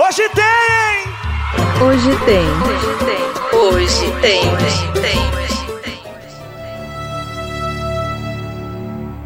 Hoje tem! Hoje tem. Hoje tem. Hoje tem. Hoje tem.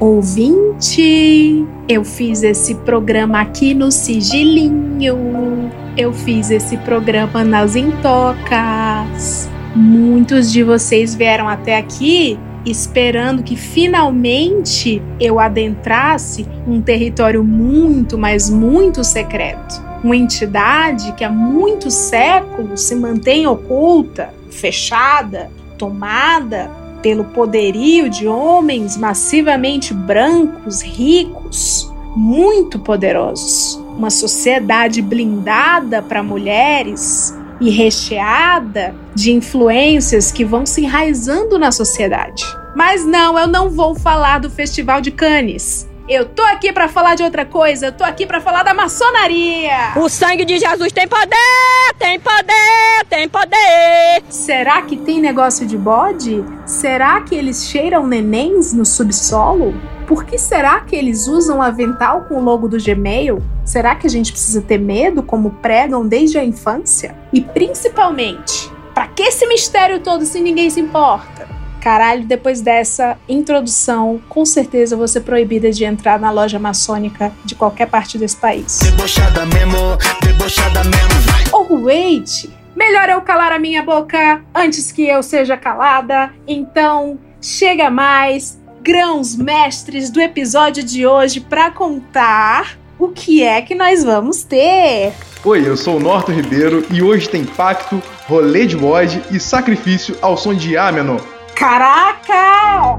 Ouvinte, eu fiz esse programa aqui no Sigilinho. Eu fiz esse programa nas Intocas. Muitos de vocês vieram até aqui esperando que finalmente eu adentrasse um território muito, mas muito secreto. Uma entidade que há muitos séculos se mantém oculta, fechada, tomada pelo poderio de homens massivamente brancos, ricos, muito poderosos. Uma sociedade blindada para mulheres e recheada de influências que vão se enraizando na sociedade. Mas não, eu não vou falar do Festival de Cannes. Eu tô aqui para falar de outra coisa, eu tô aqui para falar da maçonaria. O sangue de Jesus tem poder, tem poder, tem poder. Será que tem negócio de bode? Será que eles cheiram nenéns no subsolo? Por que será que eles usam avental com o logo do Gmail? Será que a gente precisa ter medo, como pregam desde a infância? E principalmente, para que esse mistério todo se ninguém se importa? Caralho, depois dessa introdução, com certeza eu vou ser proibida de entrar na loja maçônica de qualquer parte desse país. Debochada mesmo, debochada mesmo, vai. Oh, wait! Melhor eu calar a minha boca antes que eu seja calada. Então, chega mais, grãos mestres do episódio de hoje para contar o que é que nós vamos ter. Oi, eu sou o Norton Ribeiro e hoje tem pacto, rolê de bode e sacrifício ao som de Amenon. Caraca!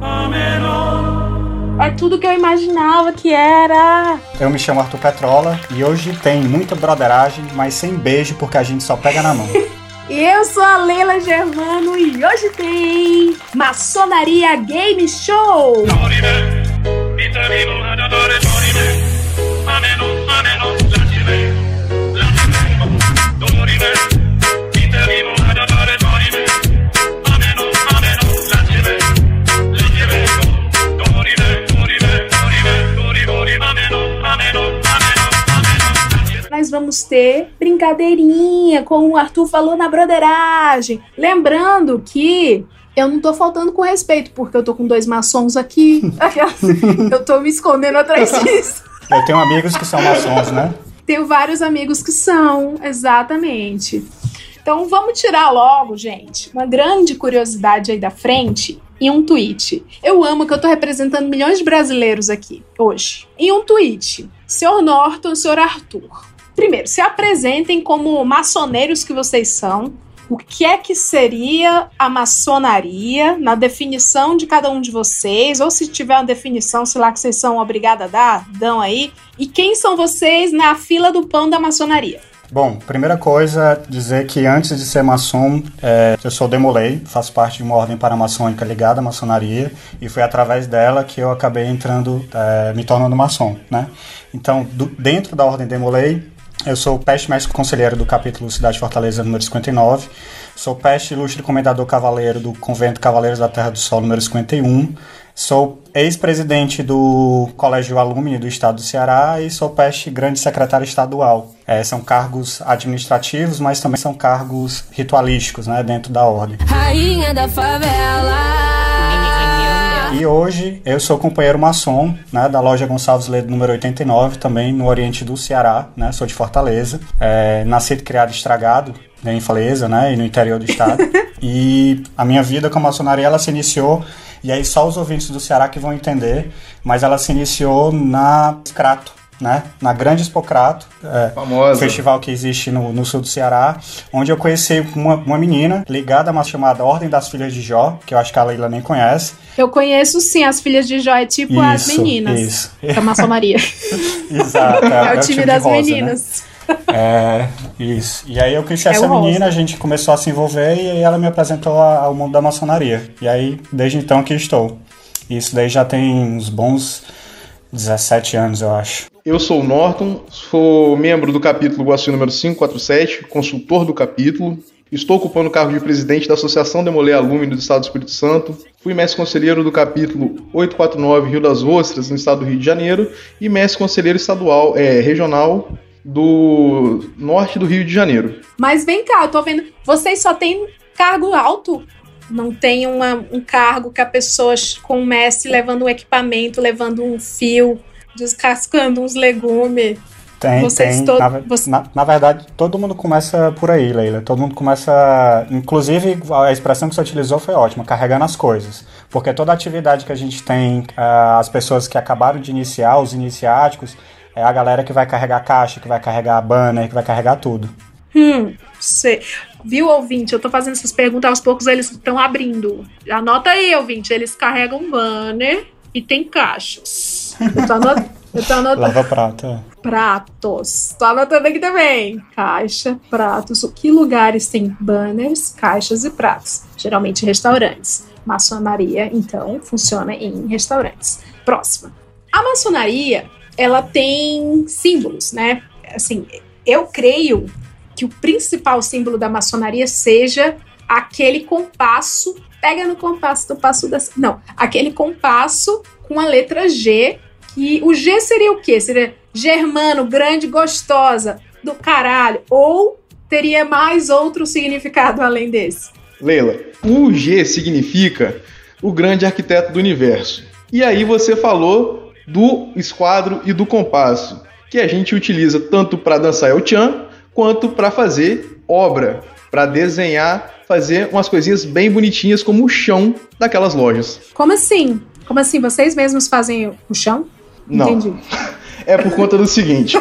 É tudo que eu imaginava que era. Eu me chamo Arthur Petrola e hoje tem muita broderagem, mas sem beijo porque a gente só pega na mão. Eu sou a Leila Germano e hoje tem Maçonaria Game Show. Nós vamos ter brincadeirinha, como o Arthur falou na broderagem. Lembrando que eu não tô faltando com respeito, porque eu tô com dois maçons aqui. eu tô me escondendo atrás disso. Eu tenho amigos que são maçons, né? Tenho vários amigos que são, exatamente. Então vamos tirar logo, gente, uma grande curiosidade aí da frente em um tweet. Eu amo que eu tô representando milhões de brasileiros aqui hoje. Em um tweet, senhor Norton, senhor Arthur. Primeiro, se apresentem como maçoneiros que vocês são. O que é que seria a maçonaria na definição de cada um de vocês? Ou se tiver uma definição, sei lá, que vocês são obrigados a dar, dão aí. E quem são vocês na fila do pão da maçonaria? Bom, primeira coisa, dizer que antes de ser maçom, é, eu sou Demolei, faço parte de uma ordem paramaçônica ligada à maçonaria, e foi através dela que eu acabei entrando, é, me tornando maçom, né? Então, do, dentro da ordem Demolei, eu sou peste mestre conselheiro do capítulo Cidade Fortaleza número 59. Sou peste ilustre comendador cavaleiro do Convento Cavaleiros da Terra do Sol número 51. Sou ex-presidente do Colégio Alumni do Estado do Ceará e sou peste grande secretário estadual. É, são cargos administrativos, mas também são cargos ritualísticos né, dentro da ordem. Rainha da favela. E hoje eu sou companheiro maçom né, da loja Gonçalves Ledo número 89, também no Oriente do Ceará, né, sou de Fortaleza. É, nascido e criado estragado né, em Fortaleza né, e no interior do estado. e a minha vida com a maçonaria ela se iniciou, e aí só os ouvintes do Ceará que vão entender, mas ela se iniciou na Crato, né? Na Grande Expocrato, é, festival que existe no, no sul do Ceará, onde eu conheci uma, uma menina ligada a uma chamada Ordem das Filhas de Jó, que eu acho que a Leila nem conhece. Eu conheço sim as filhas de Jó, é tipo as Isso, meninas isso. da maçonaria. Exato. É, o time das de rosa, né? meninas. É, isso. E aí eu conheci É essa o menina, a gente começou a se envolver e aí ela me apresentou a- ao mundo da maçonaria. E aí, desde então que estou. Isso daí já tem uns bons 17 anos, eu acho. Eu sou o Norton, sou membro do capítulo Guaçu número 547, consultor do capítulo. Estou ocupando o cargo de presidente da Associação Demolê Alumni do Estado do Espírito Santo. Fui mestre conselheiro do capítulo 849 Rio das Ostras, no estado do Rio de Janeiro. E mestre conselheiro estadual, é, regional do norte do Rio de Janeiro. Mas vem cá, eu tô vendo. Vocês só têm cargo alto? Não tem uma, um cargo que a pessoa comece levando um equipamento, levando um fio, descascando uns legumes. Tem, Vocês tem. to- Na, você- na- na verdade, todo mundo começa por aí, Leila. Todo mundo começa. Inclusive, a expressão que você utilizou foi ótima, carregando as coisas. Porque toda atividade que a gente tem, ah, as pessoas que acabaram de iniciar, os iniciáticos, é a galera que vai carregar caixa, que vai carregar banner, que vai carregar tudo. Hum, sei. Viu, ouvinte? Eu tô fazendo essas perguntas aos poucos, eles estão abrindo. Anota aí, ouvinte. Eles carregam banner e tem caixas. Eu tô anotando. Eu tô anotando. Lava prata. Pratos. Tô anotando aqui também. Caixa, pratos. Que lugares tem banners, caixas e pratos? Geralmente restaurantes. Maçonaria, então, funciona em restaurantes. Próxima. A maçonaria, ela tem símbolos, né? Assim, eu creio que o principal símbolo da maçonaria seja aquele compasso. Pega no compasso do passo da. Não, aquele compasso com a letra G. Que o G seria o quê? Seria germano, grande, gostosa, do caralho. Ou teria mais outro significado além desse? Leila, o G significa o grande arquiteto do universo. E aí você falou do esquadro e do compasso, que a gente utiliza tanto para dançar El Chan quanto para fazer obra, para desenhar, fazer umas coisinhas bem bonitinhas como o chão daquelas lojas. Como assim? Como assim? Vocês mesmos fazem o chão? Não. Entendi. É por conta do seguinte: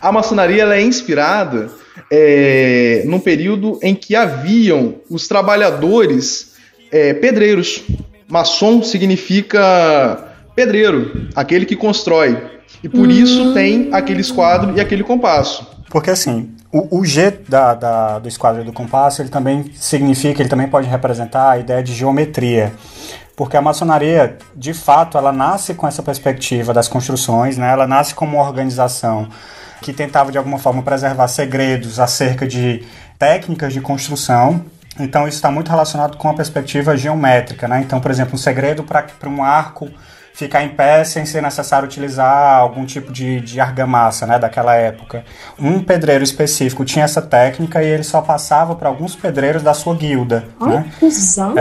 a maçonaria ela é inspirada é, num período em que haviam os trabalhadores é, pedreiros. Maçom significa pedreiro, aquele que constrói. E por isso tem aquele esquadro e aquele compasso. Porque assim, o, o G da, da- do esquadro do compasso, ele também significa, ele também pode representar a ideia de geometria. Porque a maçonaria, de fato, ela nasce com essa perspectiva das construções, né? Ela nasce como uma organização que tentava de alguma forma preservar segredos acerca de técnicas de construção. Então isso está muito relacionado com a perspectiva geométrica, né? Então, por exemplo, um segredo para um arco ficar em pé sem ser necessário utilizar algum tipo de, de argamassa, né, daquela época. Um pedreiro específico tinha essa técnica e ele só passava para alguns pedreiros da sua guilda, Olha né? que cuzão.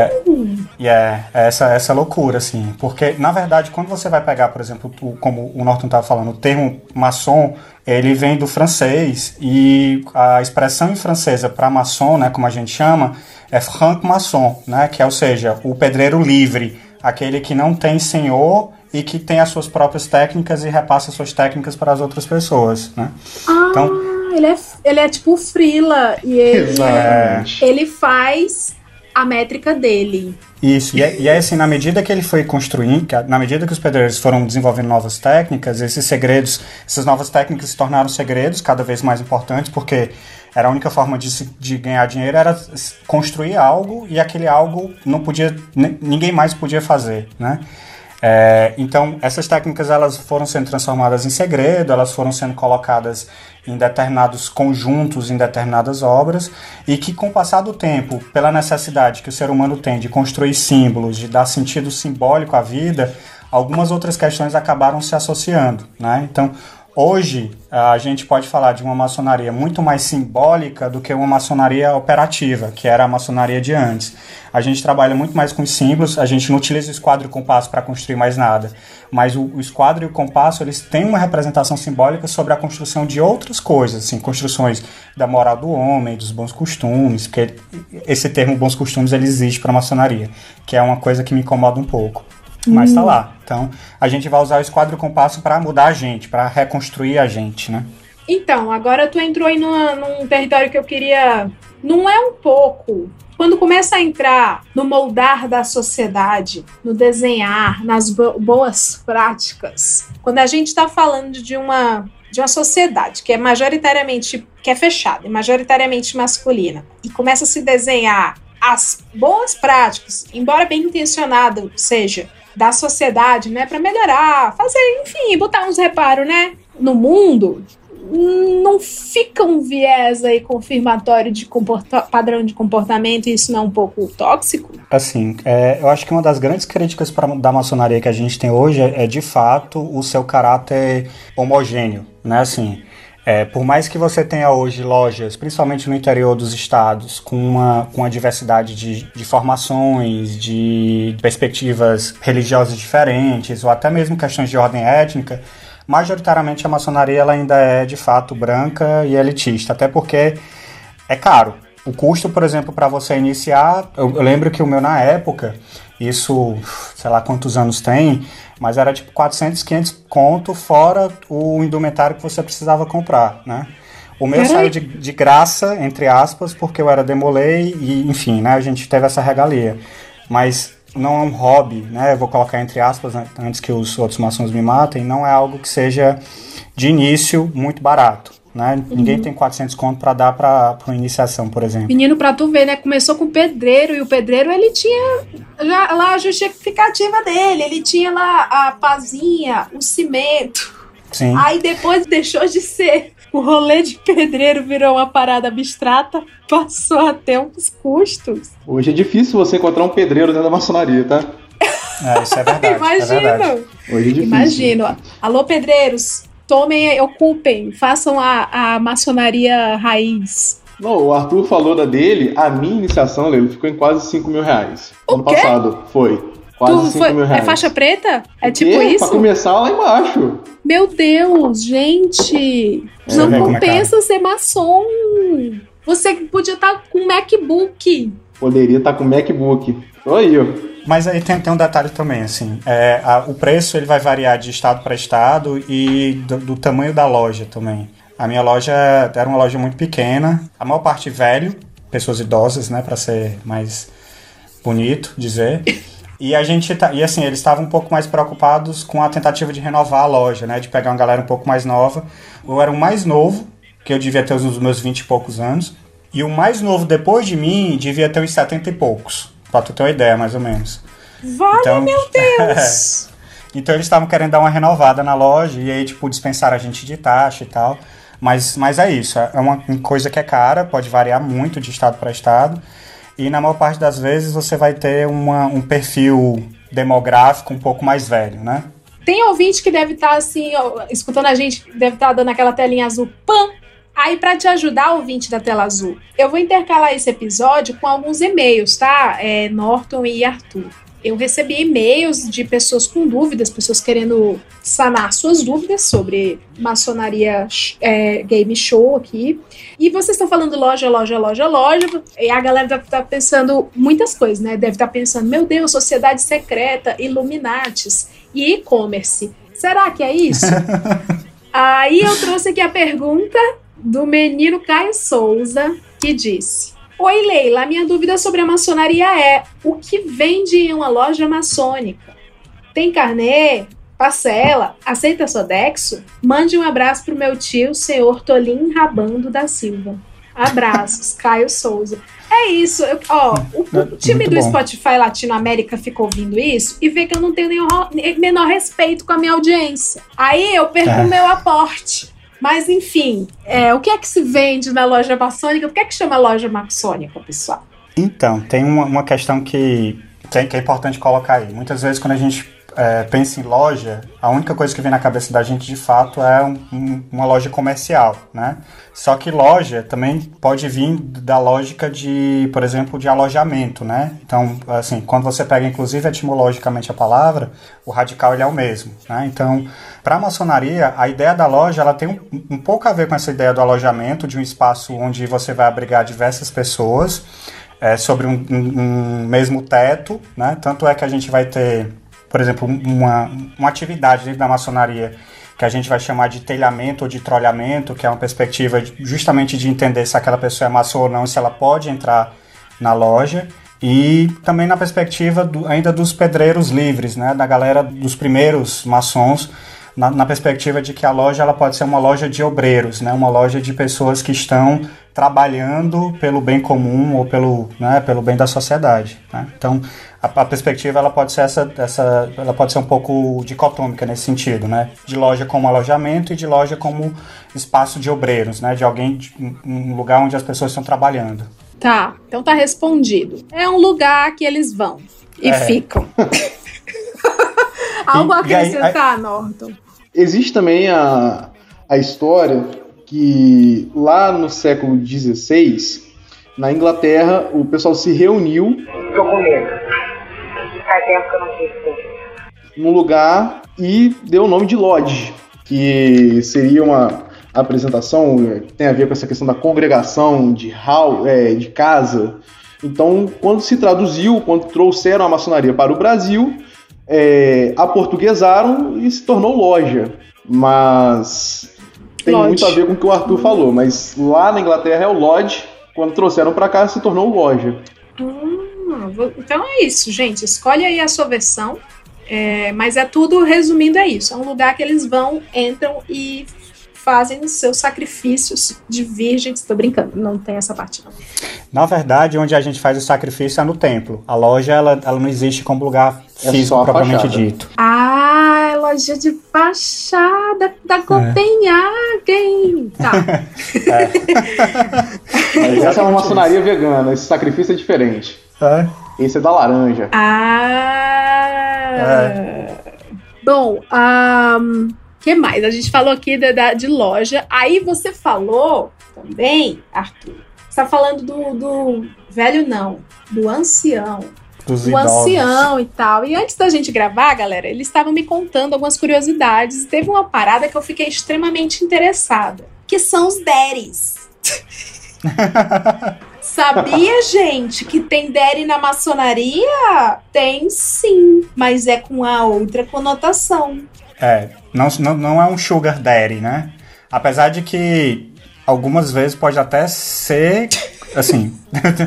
E é essa, essa loucura, assim. Porque, na verdade, quando você vai pegar, por exemplo, o- como o Norton estava falando, o termo maçom, ele vem do francês e a expressão em francesa para maçom, né, como a gente chama, é franc-maçon, né, que é, ou seja, o pedreiro livre, aquele que não tem senhor e que tem as suas próprias técnicas e repassa suas técnicas para as outras pessoas, né? Ah, Então- ele, é, ele é tipo Frila e ele, Exatamente. ele faz a métrica dele. Isso, e é, e é assim, na medida que ele foi construindo, na medida que os pedreiros foram desenvolvendo novas técnicas, esses segredos, essas novas técnicas se tornaram segredos cada vez mais importantes, porque era a única forma de, se- de ganhar dinheiro era construir algo e aquele algo não podia, ni- ninguém mais podia fazer, né? É, então, essas técnicas elas foram sendo transformadas em segredo, elas foram sendo colocadas em determinados conjuntos, em determinadas obras, e que com o passar do tempo, pela necessidade que o ser humano tem de construir símbolos, de dar sentido simbólico à vida, algumas outras questões acabaram se associando. Né? Então, Hoje, a gente pode falar de uma maçonaria muito mais simbólica do que uma maçonaria operativa, que era a maçonaria de antes. A gente trabalha muito mais com os símbolos, a gente não utiliza o esquadro e o compasso para construir mais nada, mas o, o esquadro e o compasso, eles têm uma representação simbólica sobre a construção de outras coisas, assim, construções da moral do homem, dos bons costumes, porque esse termo bons costumes ele existe para a maçonaria, que é uma coisa que me incomoda um pouco. Mas tá lá. Então, a gente vai usar o esquadro compasso para mudar a gente, para reconstruir a gente, né? Então, agora tu entrou aí numa- num território que eu queria. Não é um pouco. Quando começa a entrar no moldar da sociedade, no desenhar, nas bo- boas práticas, quando a gente está falando de uma, de uma sociedade que é majoritariamente que é fechada, e majoritariamente masculina, e começa a se desenhar as boas práticas, embora bem intencionado seja, da sociedade, né, para melhorar, fazer, enfim, botar uns reparos, né, no mundo, não fica um viés aí confirmatório de padrão de comportamento e isso não é um pouco tóxico? Assim, é, eu acho que uma das grandes críticas pra, da maçonaria que a gente tem hoje é, é, de fato o seu caráter homogêneo, né? Assim, É, por mais que você tenha hoje lojas, principalmente no interior dos estados, com uma, com uma diversidade de, de formações, de perspectivas religiosas diferentes, ou até mesmo questões de ordem étnica, majoritariamente a maçonaria ela ainda é de fato branca e elitista, até porque é caro. O custo, por exemplo, para você iniciar, eu, eu lembro que o meu na época, isso, sei lá quantos anos tem, mas era tipo 400, 500 conto fora o indumentário que você precisava comprar, né? O meu saiu de, de, graça, entre aspas, porque eu era demolei e, enfim, né, a gente teve essa regalia. Mas não é um hobby, né? Eu vou colocar entre aspas né, antes que os outros maçons me matem, não é algo que seja de início muito barato. Né? Uhum. Ninguém tem 400 conto para dar para uma iniciação, por exemplo. Menino, para tu ver, né? Começou com o pedreiro e o pedreiro ele tinha já lá a justificativa dele, ele tinha lá a pazinha, o cimento. Sim. Aí depois deixou de ser o rolê de pedreiro virou uma parada abstrata, passou a ter uns custos. Hoje é difícil você encontrar um pedreiro dentro da maçonaria, tá? É, isso é verdade. Imagino. É verdade. Hoje é difícil. Imagino. Alô, pedreiros, tomem, ocupem, façam a, a maçonaria raiz. Não, o Arthur falou da dele, a minha iniciação, ele ficou em quase 5 mil reais. O ano quê? passado, foi. Quase 5 foi, mil reais. é faixa preta? É tipo isso? Pra começar lá embaixo. Meu Deus, gente! É, não vê como é compensa ser maçom. Você podia estar com um MacBook. Poderia estar com MacBook. Tô aí, ó. Mas aí tem, tem um detalhe também, assim, é, a- o preço ele vai variar de estado para estado e do, do tamanho da loja também. A minha loja era uma loja muito pequena, a maior parte velho, pessoas idosas, né, para ser mais bonito dizer. E a gente tá, e assim, eles estavam um pouco mais preocupados com a tentativa de renovar a loja, né, de pegar uma galera um pouco mais nova. Eu era o mais novo, que eu devia ter uns meus 20 e poucos anos, e o mais novo depois de mim devia ter uns 70 e poucos, pra tu ter uma ideia, mais ou menos. Vale, Então- meu Deus! Então eles estavam querendo dar uma renovada na loja e aí, tipo, dispensaram a gente de taxa e tal. Mas, mas é isso, é uma coisa que é cara, pode variar muito de estado para estado. E na maior parte das vezes você vai ter uma, um perfil demográfico um pouco mais velho, né? Tem ouvinte que deve estar assim, ó, escutando a gente, deve estar dando aquela telinha azul, pam! Aí, pra te ajudar, ouvinte da tela azul, eu vou intercalar esse episódio com alguns e-mails, tá? É, Norton e Arthur. Eu recebi e-mails de pessoas com dúvidas, pessoas querendo sanar suas dúvidas sobre maçonaria é, game show aqui. E vocês estão falando loja, loja, loja, loja. E a galera deve estar pensando muitas coisas, né? Deve estar pensando, meu Deus, sociedade secreta, Illuminatis e e-commerce. Será que é isso? Aí eu trouxe aqui a pergunta do menino Caio Souza, que disse: Oi, Leila, minha dúvida sobre a maçonaria é: o que vende em uma loja maçônica? Tem carnê? Parcela? Aceita Sodexo? Mande um abraço pro meu tio, senhor Tolim Rabando da Silva. Abraços, Caio Souza. É isso. eu- ó, o, o time Muito do bom. Spotify Latinoamérica ficou ouvindo isso e vê que eu não tenho nenhum menor respeito com a minha audiência. Aí eu perco É. o meu aporte. Mas enfim, é, o que é que se vende na loja maçônica? O que é que chama loja maçônica, pessoal? Então, tem uma, uma questão que, que, é, que é importante colocar aí. Muitas vezes, quando a gente é, pensa em loja, a única coisa que vem na cabeça da gente de fato é um- um- uma loja comercial, né? Só que loja também pode vir da lógica de, por exemplo, de alojamento, né? Então, assim, quando você pega inclusive etimologicamente a palavra, o radical ele é o mesmo, né? Então, para a maçonaria, a ideia da loja ela tem um, um pouco a ver com essa ideia do alojamento, de um espaço onde você vai abrigar diversas pessoas é, sobre um, um- um mesmo teto, né? Tanto é que a gente vai ter, por exemplo, um- uma, uma atividade dentro da maçonaria que a gente vai chamar de telhamento ou de trolhamento, que é uma perspectiva justamente de entender se aquela pessoa é maçom ou não, se ela pode entrar na loja. E também na perspectiva do- ainda dos pedreiros livres, né? Da galera dos primeiros maçons, na, na perspectiva de que a loja ela pode ser uma loja de obreiros, né? Uma loja de pessoas que estão trabalhando pelo bem comum ou pelo, né, pelo bem da sociedade. né? Então, a, a perspectiva ela pode ser essa, essa, ela pode ser um pouco dicotômica nesse sentido, né? De loja como alojamento e de loja como espaço de obreiros, né? De alguém, de, um- lugar onde as pessoas estão trabalhando. Tá, então tá respondido. É um lugar que eles vão e É. ficam. Algo a e aí- acrescentar, Norton? Existe também a, a história que lá no século XVI, na Inglaterra, o pessoal se reuniu Tô num lugar e deu o nome de Lodge, que seria uma apresentação é, que tem a ver com essa questão da congregação, de hall, é, de casa. Então, quando se traduziu, quando trouxeram a maçonaria para o Brasil, é, aportuguesaram e se tornou loja. Mas tem Lodge. muito a ver com o que o Arthur falou. Mas lá na Inglaterra é o Lodge, quando trouxeram para cá se tornou loja. Vou- então é isso, gente. Escolhe aí a sua versão. É, mas é tudo, resumindo, é isso. É um lugar que eles vão, entram e fazem os seus sacrifícios de virgens. Tô brincando, não tem essa parte não. Na verdade, onde a gente faz o sacrifício é no templo. A loja, ela, ela não existe como lugar É físico propriamente fachada. dito. Ah, é loja de fachada da Copenhagen. Tá. Mas essa é uma maçonaria vegana, esse sacrifício é diferente. É. Esse é da laranja. Ah. Bom, o que mais? A gente falou aqui da, da- de loja. Aí você falou também, Arthur. Você tá falando do, do velho, não, do ancião. Dos O idosos. ancião e tal. E antes da gente gravar, galera, eles estavam me contando algumas curiosidades. Teve uma parada que eu fiquei extremamente interessada. Que são os deres. Sabia, gente, que tem dere na maçonaria? Tem sim, mas é com a outra conotação. É, não, não, não é um sugar daddy, né? Apesar de que algumas vezes pode até ser, assim,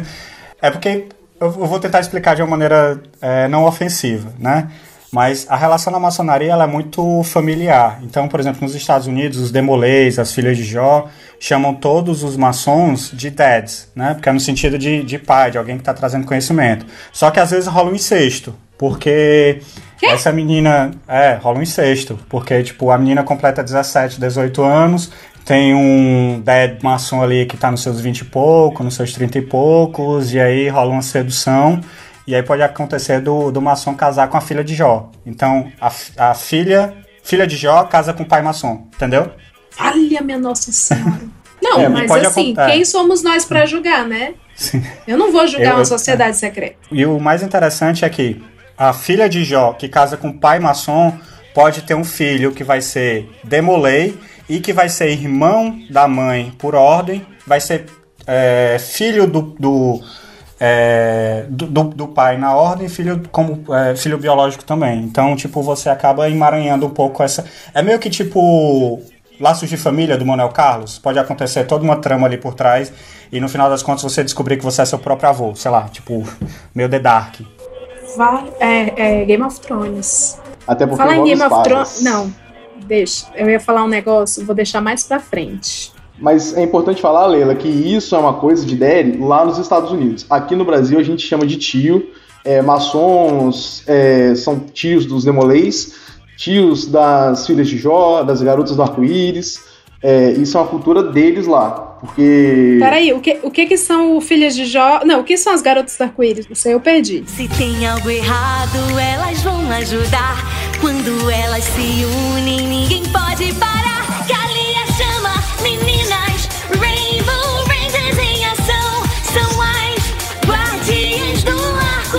é porque eu vou tentar explicar de uma maneira é, não ofensiva, né? Mas a relação na maçonaria ela é muito familiar. Então, por exemplo, nos Estados Unidos, os demolês, as filhas de Jó, chamam todos os maçons de dads, né? Porque é no sentido de, de pai, de alguém que está trazendo conhecimento. Só que às vezes rola um incesto, porque essa menina. É, rola um incesto. Porque, tipo, a menina completa 17, 18 anos, tem um dad maçom ali que tá nos seus 20 e pouco, nos seus 30 e poucos, e aí rola uma sedução. E aí pode acontecer do, do maçom casar com a filha de Jó. Então, a, a filha, filha de Jó casa com o pai maçom, entendeu? Olha, minha Nossa Senhora. Não, É, mas assim, é. quem somos nós pra julgar, né? Sim. Eu não vou julgar Eu- uma eu- sociedade secreta. E o mais interessante é que a filha de Jó, que casa com o pai maçom, pode ter um filho que vai ser demolei e que vai ser irmão da mãe por ordem, vai ser é, filho do, do, é, do, do- do pai na ordem, filho como é, filho biológico também. Então, tipo, você acaba emaranhando um pouco essa. É meio que tipo Laços de Família do Manuel Carlos. Pode acontecer toda uma trama ali por trás e no final das contas você descobrir que você é seu próprio avô, sei lá, tipo, meio The Dark. Vai, é, é Game of Thrones. Até porque Falar em Game of. Thrones. Não, deixa. Eu ia falar um negócio, vou deixar mais pra frente. Mas é importante falar, Leila, que isso é uma coisa de Derry lá nos Estados Unidos. Aqui no Brasil a gente chama de tio. É, maçons é, são tios dos demolês, tios das filhas de Jó, das garotas do arco-íris. É, isso é uma cultura deles lá. Porque. Peraí, o que, o que que são Filhas de Jó? Não, o que são as garotas do arco-íris? Isso aí eu perdi. Se tem algo errado, elas vão ajudar. Quando elas se unem, ninguém pode parar. Galinha chama meninas, Rainbow Rangers em ação. São as guardiãs do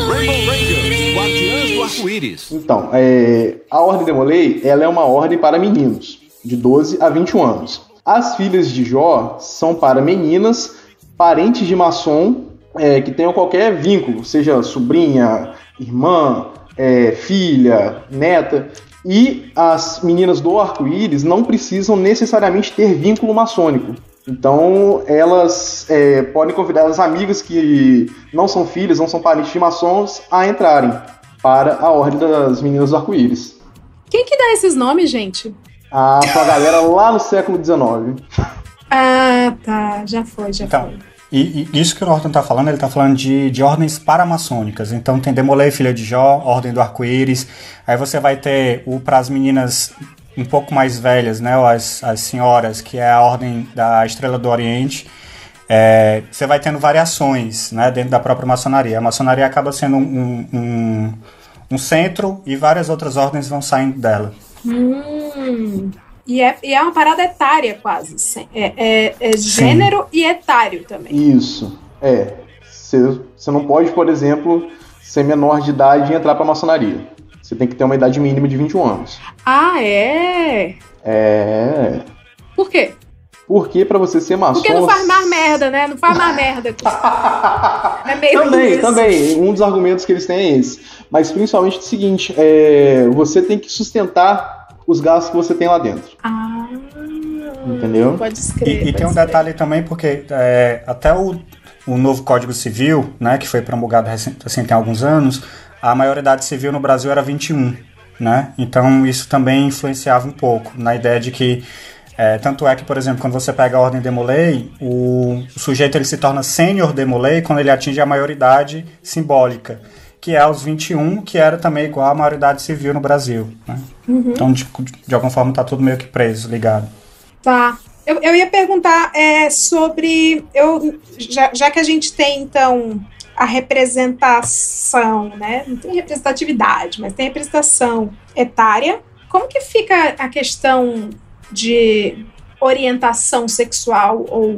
arco-íris. Arco-íris. Então, é, a Ordem Demolei ela é uma ordem para meninos, de 12 a 21 anos. As filhas de Jó são para meninas, parentes de maçom, é, que tenham qualquer vínculo, seja sobrinha, irmã, é, filha, neta. E as meninas do arco-íris não precisam necessariamente ter vínculo maçônico. Então, elas é, podem convidar as amigas que não são filhas, não são parentes de maçons, a entrarem para a Ordem das Meninas do Arco-Íris. Quem que dá esses nomes, gente? A sua galera lá no século XIX. Ah, tá. Já foi, já Então, foi. e, e isso que o Norton tá falando, ele tá falando de, de ordens paramaçônicas. Então tem Demolei, Filha de Jó, Ordem do Arco-Íris. Aí você vai ter o para as meninas um pouco mais velhas, né? ou As, as senhoras, que é a Ordem da Estrela do Oriente. É, você vai tendo variações né, dentro da própria maçonaria. A maçonaria acaba sendo um, um, um centro e várias outras ordens vão saindo dela. Hum, E é, e é uma parada etária quase. É, é- é gênero e etário também. Isso. É. Você não pode, por exemplo, ser menor de idade e entrar pra maçonaria. Você tem que ter uma idade mínima de 21 anos. Ah, é? É. Por quê? Porque pra você ser maçom. Porque não faz mais merda, né? Não faz mais merda. É meio Também, isso. também. Um dos argumentos que eles têm é esse. Mas principalmente o seguinte: é, você tem que sustentar os gastos que você tem lá dentro. Ah, Entendeu? pode escrever. E, e tem um detalhe também, porque é, até o, o novo Código Civil, né, que foi promulgado recém, assim, tem alguns anos, a maioridade civil no Brasil era 21, né? Então isso também influenciava um pouco na ideia de que é, tanto é que, por exemplo, quando você pega a ordem Demolei, o, o sujeito ele se torna sênior Demolei quando ele atinge a maioridade simbólica, que é aos 21, que era também igual à maioridade civil no Brasil. Né? Então, de, de alguma forma, tá tudo meio que preso, ligado. Tá. Eu, eu ia perguntar é, sobre. Eu, já, já que a gente tem, então, a representação, né? Não tem representatividade, mas tem representação etária. Como que fica a questão de orientação sexual ou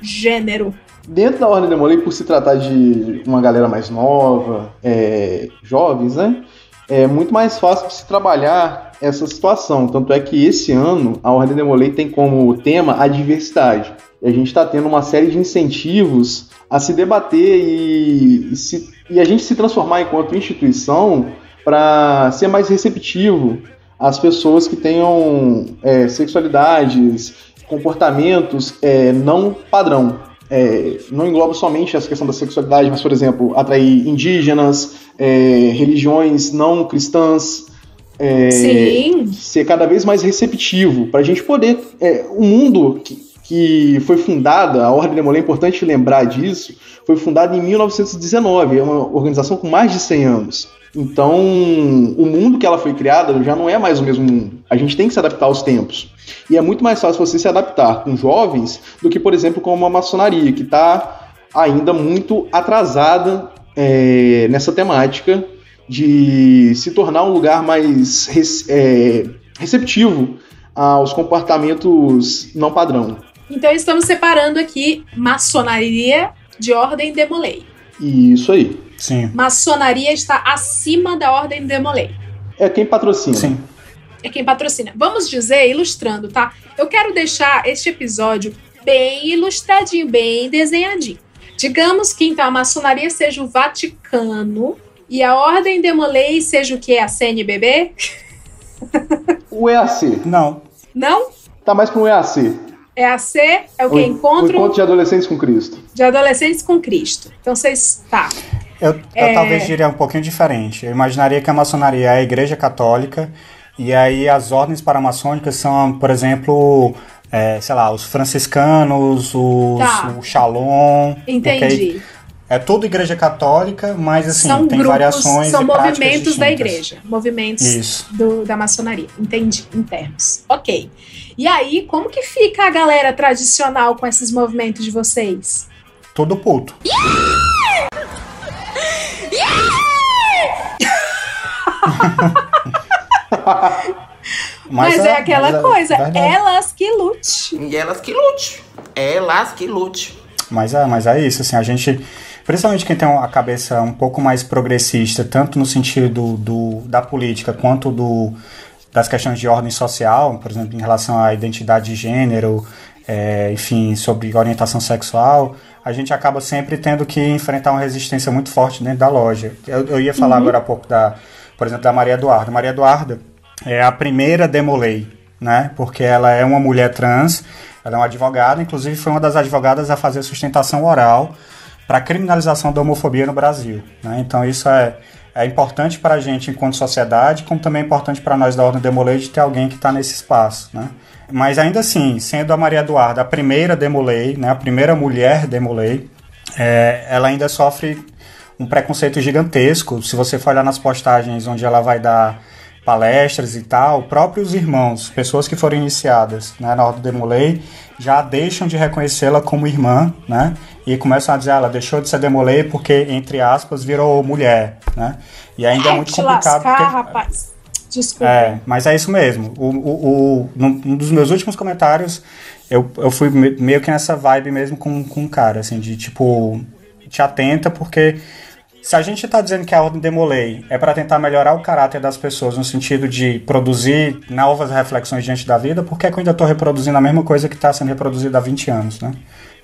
gênero? Dentro da Ordem Demolei, por se tratar de uma galera mais nova, é, jovens, né? É muito mais fácil de se trabalhar essa situação. Tanto é que esse ano a Ordem Demolei tem como tema a diversidade. E a gente está tendo uma série de incentivos a se debater e, e se- e a gente se transformar enquanto instituição para ser mais receptivo às pessoas que tenham é, sexualidades, comportamentos é, não padrão. É, não engloba somente essa questão da sexualidade, mas, por exemplo, atrair indígenas, é, religiões não cristãs, é, Sim. ser cada vez mais receptivo, para a gente poder. É, o mundo que, que foi fundada, a Ordem Demolé, é importante lembrar disso, foi fundada em 1919, é uma organização com mais de 100 anos. Então, o mundo que ela foi criada já não é mais o mesmo mundo. A gente tem que se adaptar aos tempos. E é muito mais fácil você se adaptar com jovens do que, por exemplo, com uma maçonaria, que está ainda muito atrasada é, nessa temática de se tornar um lugar mais é, receptivo aos comportamentos não padrão. Então estamos separando aqui maçonaria de ordem demolei. E isso aí. Sim. Maçonaria está acima da ordem demolei. É quem patrocina. Sim. É quem patrocina. Vamos dizer, ilustrando, tá? Eu quero deixar este episódio bem ilustradinho, bem desenhadinho. Digamos que então a maçonaria seja o Vaticano e a ordem demolei seja o que? A CNBB? O EAC. Não. Não? Tá mais um EAC. É a C, é o que? O Encontro Encontro de Adolescentes com Cristo. de Adolescentes com Cristo. Então vocês. Tá. Eu, eu É. talvez diria um pouquinho diferente. Eu imaginaria que a maçonaria é a igreja católica e aí as ordens paramaçônicas são, por exemplo, é, sei lá, os franciscanos, os, Tá. o Shalom. Entendi. ok? É tudo igreja católica, mas assim, são tem grupos, variações são e movimentos da igreja. Movimentos Isso. do- da maçonaria. Entendi, em termos. Ok. E aí, como que fica a galera tradicional com esses movimentos de vocês? Tudo puto. Mas, é, aquela mas é coisa, verdade. elas que lute. E elas que lute. Elas que lute. Mas é, mas é isso, assim, a gente, principalmente quem tem a cabeça um pouco mais progressista, tanto no sentido do, da política quanto do, das questões de ordem social, por exemplo, em relação à identidade de gênero, é, enfim, sobre orientação sexual, a gente acaba sempre tendo que enfrentar uma resistência muito forte dentro da loja. Eu, eu ia falar agora há pouco da, por exemplo, da Maria Eduarda. Maria Eduarda é a primeira demolei, né? Porque ela é uma mulher trans, ela é uma advogada, inclusive foi uma das advogadas a fazer sustentação oral para a criminalização da homofobia no Brasil. Né? Então isso é, é importante para a gente enquanto sociedade, como também é importante para nós da Ordem Demolei de ter alguém que está nesse espaço. Né? Mas ainda assim, sendo a Maria Eduarda a primeira Demolei, né, a primeira mulher Demolei, é, ela ainda sofre um preconceito gigantesco. Se você for olhar nas postagens onde ela vai dar palestras e tal, próprios irmãos, pessoas que foram iniciadas né, na Ordem Demolei, já deixam de reconhecê-la como irmã, né? E começam a dizer, ah, ela deixou de ser Demolei porque, entre aspas, virou mulher, né? E ainda é muito te complicado lascar, porque... rapaz. Desculpa. É, mas é isso mesmo. O, o, o, num dos meus últimos comentários, eu, eu fui meio que nessa vibe mesmo com, com o cara, assim, de tipo, te atenta, porque se a gente está dizendo que a ordem demolei é para tentar melhorar o caráter das pessoas no sentido de produzir novas reflexões diante da vida, por que, é que eu ainda estou reproduzindo a mesma coisa que está sendo reproduzida há 20 anos, né?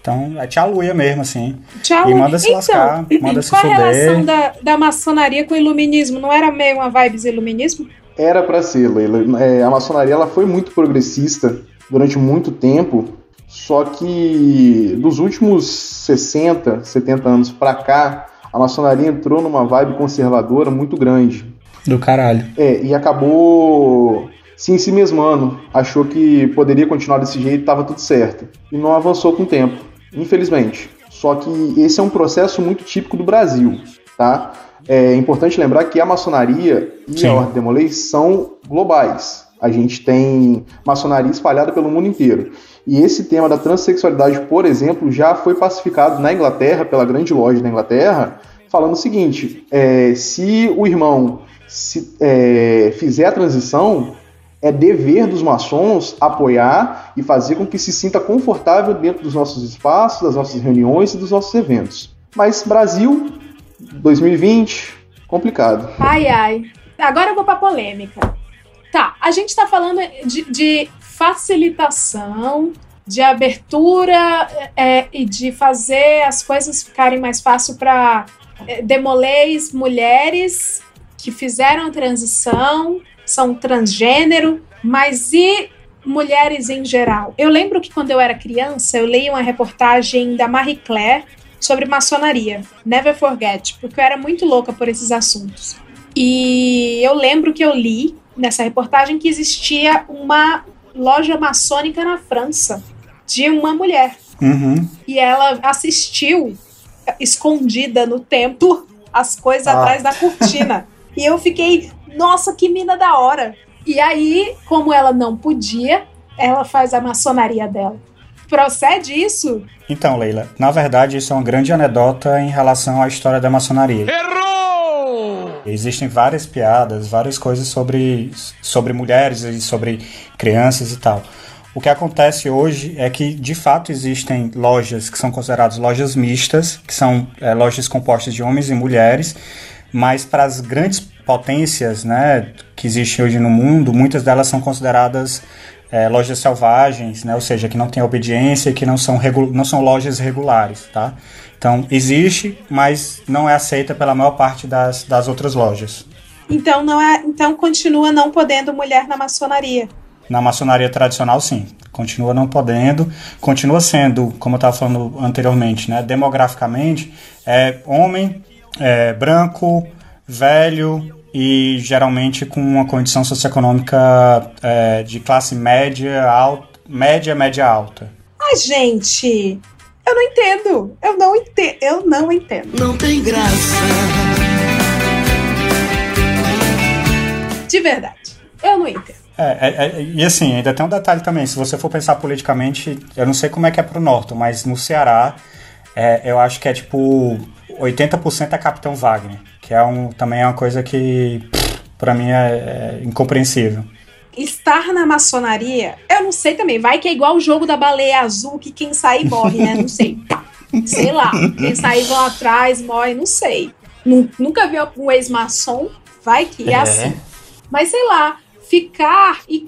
Então, é tia Luia mesmo, assim. Tchau. E manda se então, lascar, manda se qual a fuder. relação da, da maçonaria com o iluminismo? Não era meio uma vibes iluminismo? Era para ser, Leila. É, a maçonaria ela foi muito progressista durante muito tempo, só que dos últimos 60, 70 anos para cá, a maçonaria entrou numa vibe conservadora muito grande. Do caralho. É, e acabou se em si mesmando, achou que poderia continuar desse jeito e estava tudo certo. E não avançou com o tempo, infelizmente. Só que esse é um processo muito típico do Brasil, tá? É importante lembrar que a maçonaria e Sim. a Ordem Demolei são globais. A gente tem maçonaria espalhada pelo mundo inteiro. E esse tema da transexualidade, por exemplo, já foi pacificado na Inglaterra, pela grande loja da Inglaterra, falando o seguinte: é, se o irmão se, é, fizer a transição, é dever dos maçons apoiar e fazer com que se sinta confortável dentro dos nossos espaços, das nossas reuniões e dos nossos eventos. Mas Brasil, 2020, complicado. Ai, ai. Agora eu vou pra polêmica. Tá, a gente tá falando de, de facilitação, de abertura é, e de fazer as coisas ficarem mais fácil para é, demoleis mulheres que fizeram a transição, são transgênero, mas e mulheres em geral? Eu lembro que quando eu era criança, eu leio uma reportagem da Marie Claire sobre maçonaria, Never Forget, porque eu era muito louca por esses assuntos. E eu lembro que eu li nessa reportagem que existia uma loja maçônica na França de uma mulher. Uhum. E ela assistiu escondida no templo as coisas Ah. atrás da cortina. e eu fiquei, nossa, que mina da hora. E aí, como ela não podia, ela faz a maçonaria dela. Procede isso? Então, Leila, na verdade, isso é uma grande anedota em relação à história da maçonaria. Errou! Existem várias piadas, várias coisas sobre, sobre mulheres e sobre crianças e tal. O que acontece hoje é que, de fato, existem lojas que são consideradas lojas mistas, que são é, lojas compostas de homens e mulheres, mas para as grandes potências né, que existem hoje no mundo, muitas delas são consideradas é, lojas selvagens, né, ou seja, que não têm obediência, que não são, não são lojas regulares. Tá? Então, existe, mas não é aceita pela maior parte das, das outras lojas. Então não é, então continua não podendo mulher na maçonaria. Na maçonaria tradicional, sim. Continua não podendo. Continua sendo, como eu estava falando anteriormente, né, demograficamente, é homem, é, branco, velho e geralmente com uma condição socioeconômica é, de classe média, alta, média, média alta. Ai, gente, eu não entendo. Eu não entendo. Eu não entendo. Não tem graça. De verdade. Eu não entendo. É, é, é, e assim, ainda tem um detalhe também, se você for pensar politicamente, eu não sei como é que é pro Norton, mas no Ceará, é, eu acho que é tipo 80% é Capitão Wagner, que é um, também é uma coisa que pff, pra mim é, é incompreensível. Estar na maçonaria, eu não sei também. Vai que é igual o jogo da baleia azul, que quem sair morre, né? Não sei. Sei lá. Quem sair vão atrás, morre, não sei. Nu- Nunca vi um ex-maçom. Vai que é, É. assim. Mas sei lá, ficar e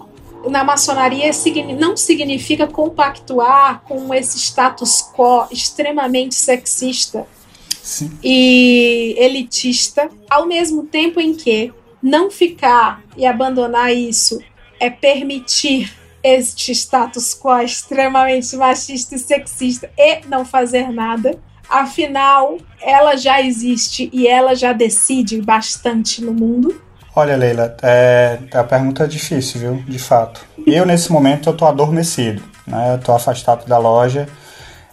na maçonaria não significa compactuar com esse status quo extremamente sexista Sim. e elitista, ao mesmo tempo em que não ficar e abandonar isso é permitir este status quo extremamente machista e sexista e não fazer nada. Afinal, ela já existe e ela já decide bastante no mundo. Olha, Leila, é, a pergunta é difícil, viu? De fato. Eu, nesse momento, eu tô adormecido, né? Eu tô afastado da loja,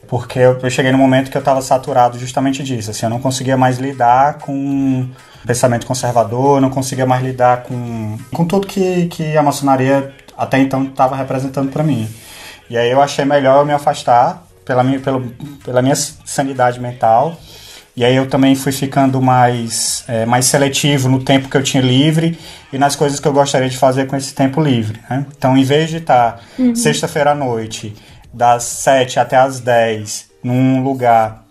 porque eu, eu cheguei no momento que eu estava saturado justamente disso. Assim, eu não conseguia mais lidar com pensamento conservador, não conseguia mais lidar com, com tudo que, que a maçonaria até então estava representando para mim. E aí eu achei melhor eu me afastar pela minha, pelo, pela minha sanidade mental E aí eu também fui ficando mais, é, mais seletivo no tempo que eu tinha livre e nas coisas que eu gostaria de fazer com esse tempo livre. Né? Então, em vez de estar Uhum. sexta-feira à noite, das 7 até as 10, num lugar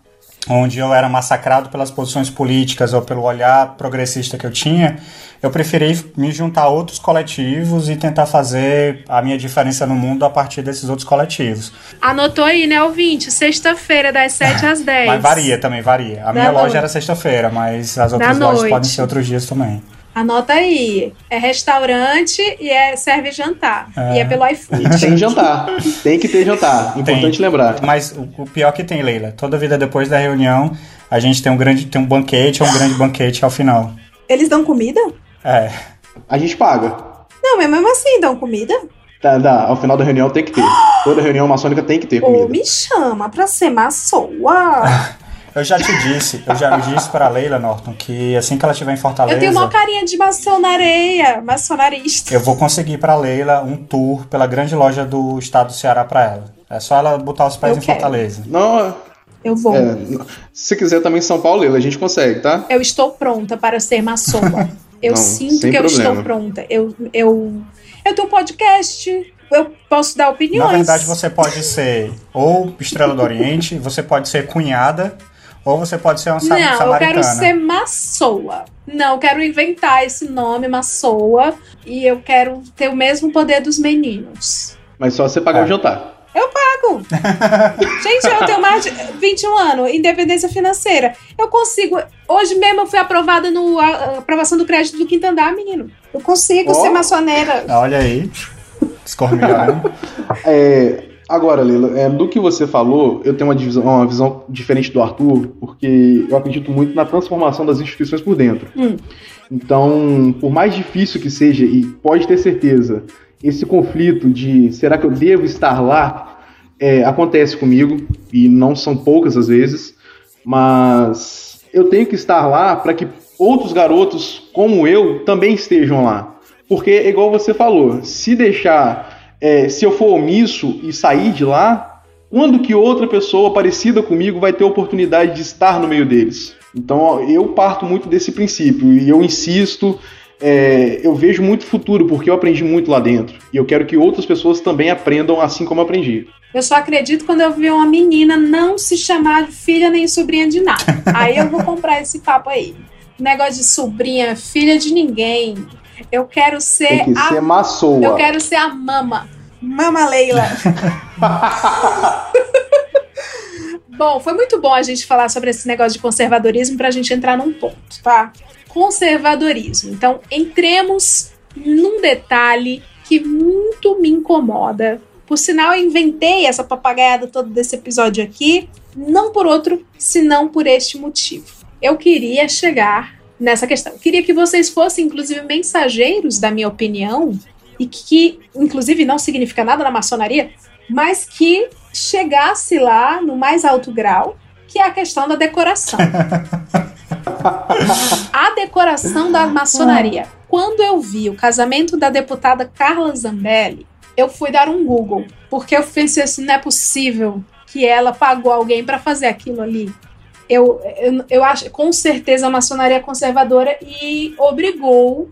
onde eu era massacrado pelas posições políticas ou pelo olhar progressista que eu tinha, eu preferi me juntar a outros coletivos e tentar fazer a minha diferença no mundo a partir desses outros coletivos. Anotou aí, né, ouvinte? Sexta-feira, das 7 às 10. Mas varia também, varia. A Da minha loja noite. era sexta-feira, mas as outras Da lojas noite. podem ser outros dias também. Anota aí. É restaurante e é serve jantar. É. E é pelo iFood. E tem jantar. Tem que ter jantar. Importante Tem. lembrar. Mas o, pior que tem, Leila, toda vida depois da reunião, a gente tem um grande tem um banquete ou um grande banquete ao final. Eles dão comida? É. A gente paga. Não, mas mesmo assim dão comida? Tá, dá. Ao final da reunião tem que ter. Toda reunião maçônica tem que ter Ou comida. me chama pra ser maçoa. Eu já te disse, eu já disse pra Leila Norton que assim que ela estiver em Fortaleza, Eu tenho uma carinha de maçonaria, maçonarista. eu vou conseguir pra Leila um tour pela grande loja do estado do Ceará pra ela. É só ela botar os pés Eu em quero. Fortaleza. Não, Eu vou. é, se quiser também em São Paulo, Leila, a gente consegue, tá? Eu estou pronta para ser maçoa. Eu Não, sinto que eu problema. estou pronta. Eu, eu, eu tenho um podcast. Eu posso dar opiniões. Na verdade, você pode ser ou Estrela do Oriente, você pode ser cunhada, ou você pode ser uma sa- Não, eu samaritana. quero ser maçoa. Não, eu quero inventar esse nome, maçoa. E eu quero ter o mesmo poder dos meninos. Mas só você pagar É. o jantar. Eu pago. Gente, eu tenho mais de 21 anos, independência financeira. Eu consigo. Hoje mesmo eu fui aprovada no a, aprovação do crédito do quinto andar, menino. Eu consigo Ó. ser maçoneira. Olha aí, escormilhando. É, agora, Leila, é, do que você falou, eu tenho uma, divisão- uma visão diferente do Arthur, porque eu acredito muito na transformação das instituições por dentro. Hum. Então, por mais difícil que seja, e pode ter certeza, esse conflito de será que eu devo estar lá, é, acontece comigo, e não são poucas as vezes, mas eu tenho que estar lá para que outros garotos como eu também estejam lá. Porque, igual você falou, se deixar, é, se eu for omisso e sair de lá, quando que outra pessoa parecida comigo vai ter oportunidade de estar no meio deles? Então eu parto muito desse princípio e eu insisto, é, eu vejo muito futuro porque eu aprendi muito lá dentro e eu quero que outras pessoas também aprendam assim como aprendi. Eu só acredito quando eu ver uma menina não se chamar filha nem sobrinha de nada. Aí eu vou comprar esse papo aí. Negócio de sobrinha, filha de ninguém. Eu quero ser Tem que a ser maçoa. Eu quero ser a mama. Mama Leila. Bom, foi muito bom a gente falar sobre esse negócio de conservadorismo para a gente entrar num ponto, tá? Conservadorismo. Então, entremos num detalhe que muito me incomoda. Por sinal, eu inventei essa papagaiada toda desse episódio aqui, não por outro, senão por este motivo. Eu queria chegar nessa questão. Queria que vocês fossem, inclusive, mensageiros da minha opinião, e que, inclusive, não significa nada na maçonaria, mas que chegasse lá no mais alto grau, que é a questão da decoração. a decoração da maçonaria. Quando eu vi o casamento da deputada Carla Zambelli, eu fui dar um Google, porque eu pensei assim, não é possível que ela pagou alguém para fazer aquilo ali. Eu, eu, eu acho, com certeza, a maçonaria conservadora e obrigou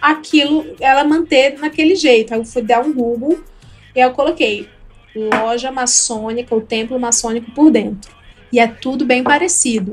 aquilo, ela manter naquele jeito. Eu fui dar um Google e eu coloquei loja maçônica, o templo maçônico por dentro. E é tudo bem parecido.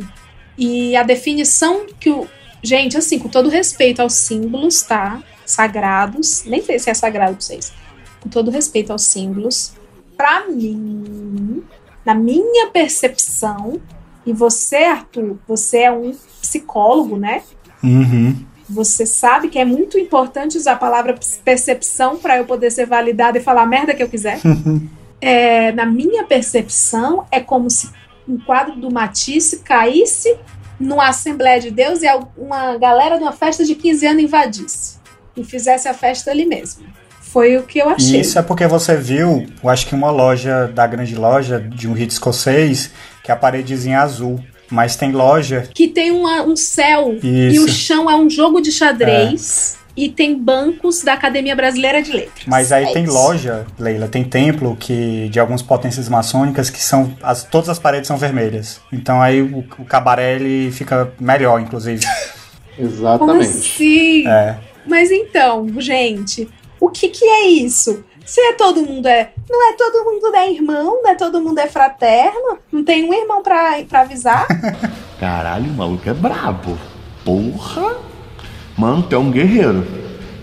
E a definição que o. Gente, assim, com todo respeito aos símbolos, tá? Sagrados. Nem sei se é sagrado pra vocês. Com todo respeito aos símbolos. Pra mim, na minha percepção, e você, Arthur, você é um psicólogo, né? Uhum. Você sabe que é muito importante usar a palavra percepção para eu poder ser validada e falar a merda que eu quiser. É, na minha percepção, é como se um quadro do Matisse caísse numa Assembleia de Deus e uma galera de uma festa de 15 anos invadisse e fizesse a festa ali mesmo. Foi o que eu achei. E isso é porque você viu, eu acho que uma loja da grande loja de um hit escocês, que a paredezinha é azul. Mas tem loja Que tem uma- um céu e Isso. o chão é um jogo de xadrez. e tem bancos da Academia Brasileira de Letras. Mas aí É tem isso. loja, Leila, tem templo que de algumas potências maçônicas que são as, todas as paredes são vermelhas. Então aí o, o cabaré ele fica melhor, inclusive. Como Exatamente. assim? É. Mas então, gente, o que que é isso? Se é todo mundo é. Não é todo mundo é irmão, não é todo mundo é fraterno, não tem um irmão pra, pra avisar. Caralho, o maluco é brabo. Porra! Mano, tu é um guerreiro.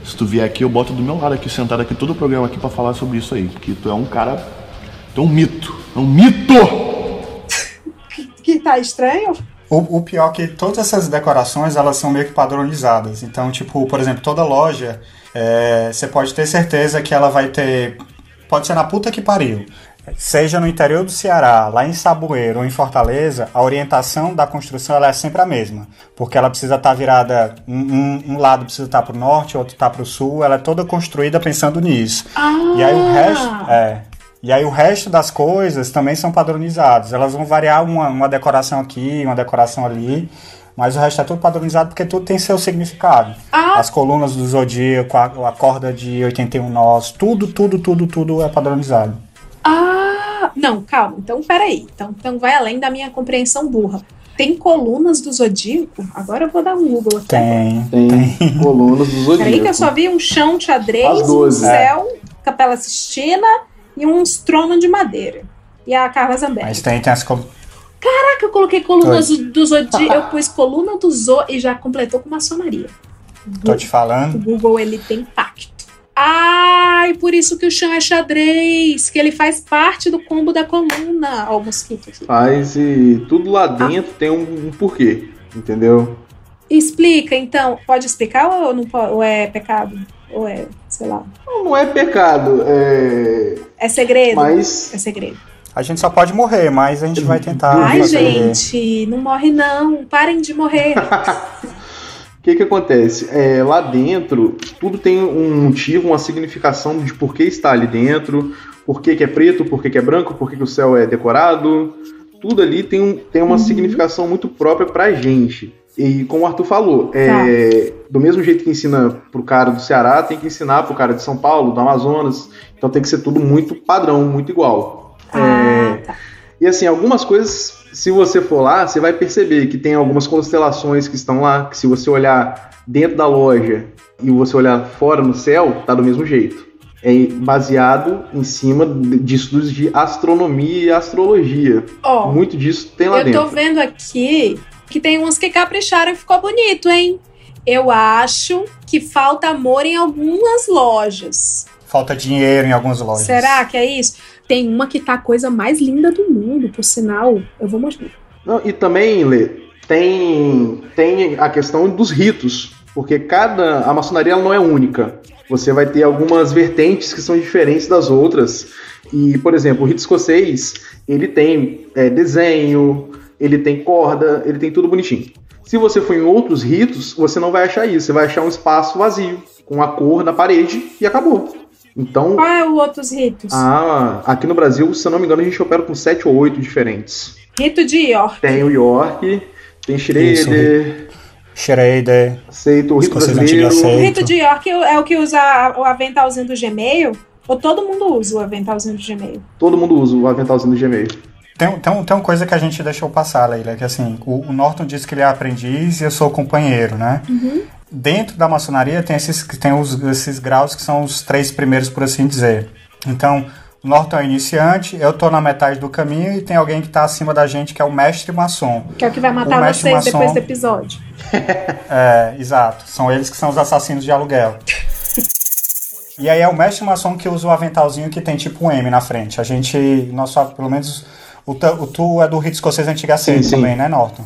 Se tu vier aqui, eu boto do meu lado aqui, sentado aqui, todo o programa aqui pra falar sobre isso aí. Porque tu é um cara. Tu é um mito. É um mito! Que tá estranho? O, o pior é que todas essas decorações elas são meio que padronizadas. Então, tipo, por exemplo, toda loja é, você pode ter certeza que ela vai ter. Pode ser na puta que pariu. Seja no interior do Ceará, lá em Saboeiro ou em Fortaleza, a orientação da construção ela é sempre a mesma. Porque ela precisa estar virada. Um, um- lado precisa estar para o norte, outro está para o sul. Ela é toda construída pensando nisso. Ah! E aí o resto. É. E aí o resto das coisas também são padronizadas. Elas vão variar uma, uma decoração aqui, uma decoração ali. Mas o resto é tudo padronizado porque tudo tem seu significado. Ah. As colunas do zodíaco, a, a corda de 81 nós, tudo, tudo, tudo, tudo é padronizado. Ah! Não, calma. Então, peraí. Então, então vai além da minha compreensão burra. Tem colunas do Zodíaco? Agora eu vou dar um Google aqui. Tem. Tem, colunas do Zodíaco. Peraí que eu só vi um chão xadrez, um 12. céu, Capela Sistina e uns tronos de madeira. E a Carla Zambelli. Mas tem, tem as colunas. Caraca, eu coloquei colunas do, do Zodíaco. Eu pus coluna do Zo e já completou com maçonaria. Tô te O falando. Google, ele tem pacto. Ai, por isso que o chão é xadrez, que ele faz parte do combo da coluna. Ó, o mosquito aqui. Faz e tudo lá dentro tem um, um porquê, entendeu? Explica, então. Pode explicar ou, não pode, ou é pecado? Ou é, sei lá. Não, não é pecado, é. É segredo? Mas É segredo. A gente só pode morrer, mas a gente vai tentar. Ai, fazer- gente, não morre não. Parem de morrer. o que que acontece? É, lá dentro, tudo tem um motivo, uma significação de por que está ali dentro, por que, que é preto, por que, que é branco, por que, que o céu é decorado. Tudo ali tem, um, tem uma significação muito própria pra gente. E como o Arthur falou, é, do mesmo jeito que ensina pro cara do Ceará, tem que ensinar pro cara de São Paulo, do Amazonas. Então tem que ser tudo muito padrão, muito igual. Ah, tá. E assim, algumas coisas, se você for lá, você vai perceber que tem algumas constelações que estão lá, que se você olhar dentro da loja e você olhar fora no céu, tá do mesmo jeito. É baseado em cima de estudos de astronomia e astrologia. Ó, Muito disso tem lá eu dentro. tô vendo aqui que tem uns que capricharam e ficou bonito, hein? Eu acho que falta amor em algumas lojas. Falta dinheiro em algumas lojas. Será que é isso? Tem uma que tá a coisa mais linda do mundo, por sinal. Eu vou mostrar. Não, e também, Lê, tem, tem a questão dos ritos, porque cada. A maçonaria ela não é única. Você vai ter algumas vertentes que são diferentes das outras. E, por exemplo, o rito escocês, ele tem é, desenho, ele tem corda, ele tem tudo bonitinho. Se você for em outros ritos, você não vai achar isso. Você vai achar um espaço vazio, com a cor na parede e acabou. Então, Qual é o outros ritos? ah, aqui no Brasil, se eu não me engano, a gente opera com sete ou oito diferentes. Rito de York. Tem o York, tem Schroeder, Schrader, aceito o rito brasileiro. O rito de York é o que usa o aventalzinho do Gmail? Ou todo mundo usa o aventalzinho do Gmail? Todo mundo usa o aventalzinho do Gmail. Tem, tem, tem uma coisa que a gente deixou passar, Leila, que assim, o, o Norton disse que ele é aprendiz e eu sou companheiro, né? Dentro da maçonaria tem, esses, tem os, esses graus que são os três primeiros, por assim dizer. Então, o Norton é o iniciante, eu tô na metade do caminho e tem alguém que tá acima da gente, que é o mestre maçom. Que é o que vai matar O mestre vocês maçom- depois do episódio. É, exato. São eles que são os assassinos de aluguel. E aí é o mestre maçom que usa o aventalzinho que tem tipo um M na frente. A gente, nosso, pelo menos, o, tu- o tu é do rito escocês antigo aceito Sim, sim. também, né, Norton?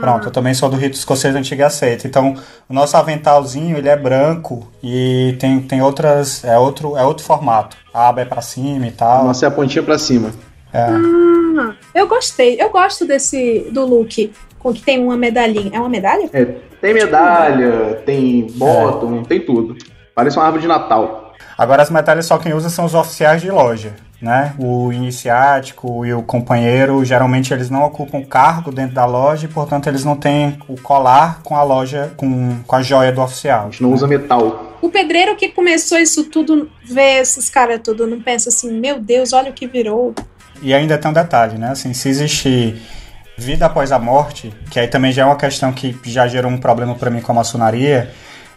Pronto, eu também sou do rito escocês antigo aceito. Então, o nosso aventalzinho, ele é branco e tem, tem outras, é outro, é outro formato. A aba é pra cima e tal. Nossa, é a pontinha pra cima. É. Ah, eu gostei. Eu gosto desse do look com que tem uma medalhinha. É uma medalha? É, tem medalha, tem bottom, tem tudo. Parece uma árvore de Natal. Agora as medalhas só quem usa são os oficiais de loja. Né? O iniciático e o companheiro, geralmente eles não ocupam cargo dentro da loja e, portanto, eles não têm o colar com a loja, com, com a joia do oficial. A gente não usa metal. O pedreiro que começou isso tudo, vê esses caras tudo, não pensa assim, meu Deus, olha o que virou. E ainda tem um detalhe, né? Assim, se existir vida após a morte, que aí também já é uma questão que já gerou um problema para mim com a maçonaria,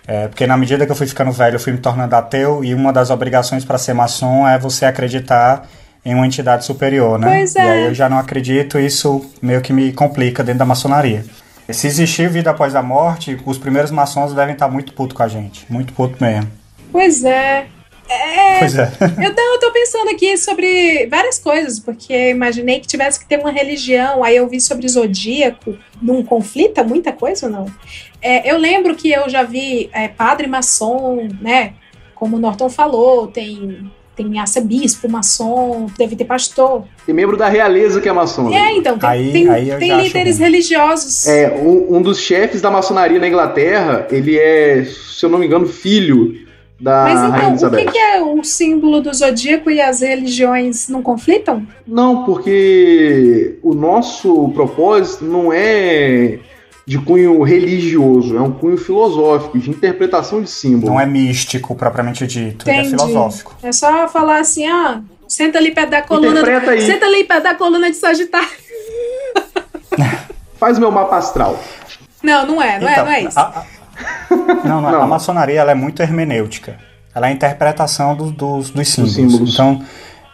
é, porque na medida que eu fui ficando velho, eu fui me tornando ateu e uma das obrigações para ser maçom é você acreditar em uma entidade superior, né? Pois é. E aí eu já não acredito, isso meio que me complica dentro da maçonaria. Se existir vida após a morte, os primeiros maçons devem estar muito puto com a gente, muito puto mesmo. Pois é. É. Pois é. Eu, não, eu tô pensando aqui sobre várias coisas, porque imaginei que tivesse que ter uma religião, aí eu vi sobre zodíaco, não conflita muita coisa ou não? É, eu lembro que eu já vi é, padre maçom, né? Como o Norton falou, tem, tem arcebispo maçom, deve ter pastor. Tem membro da realeza que é maçom. né? É, então, tem, Aí- tem, aí tem acho líderes religiosos. É, um, um dos chefes da maçonaria na Inglaterra, ele é, se eu não me engano, filho da Mas Rainha então, o que, é o símbolo do zodíaco e as religiões não conflitam? Não, porque o nosso propósito não é de cunho religioso, é um cunho filosófico, de interpretação de símbolo. Não é místico propriamente dito, é Entendi. filosófico. É só falar assim, ah, senta ali perto da coluna. Interpreta aí. Senta ali perto da coluna de Sagitário. Faz meu mapa astral. Não, não é, não é, Então, não é isso. a- a- não, não, a maçonaria ela é muito hermenêutica. Ela é a interpretação do- dos, dos símbolos. símbolos. Então,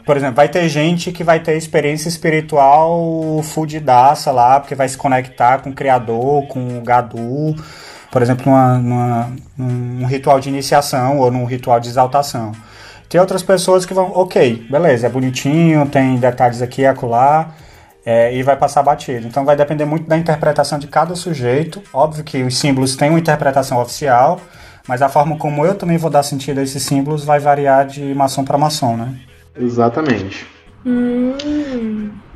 por exemplo, vai ter gente que vai ter experiência espiritual fudidaça lá, porque vai se conectar com o Criador, com o Gadu, por exemplo, numa, numa- num ritual de iniciação ou num ritual de exaltação. Tem outras pessoas que vão, ok, beleza, é bonitinho, tem detalhes aqui e acolá, é, e vai passar batido. Então vai depender muito da interpretação de cada sujeito. Óbvio que os símbolos têm uma interpretação oficial, mas a forma como eu também vou dar sentido a esses símbolos vai variar de maçom para maçom, né? Exatamente. Hum,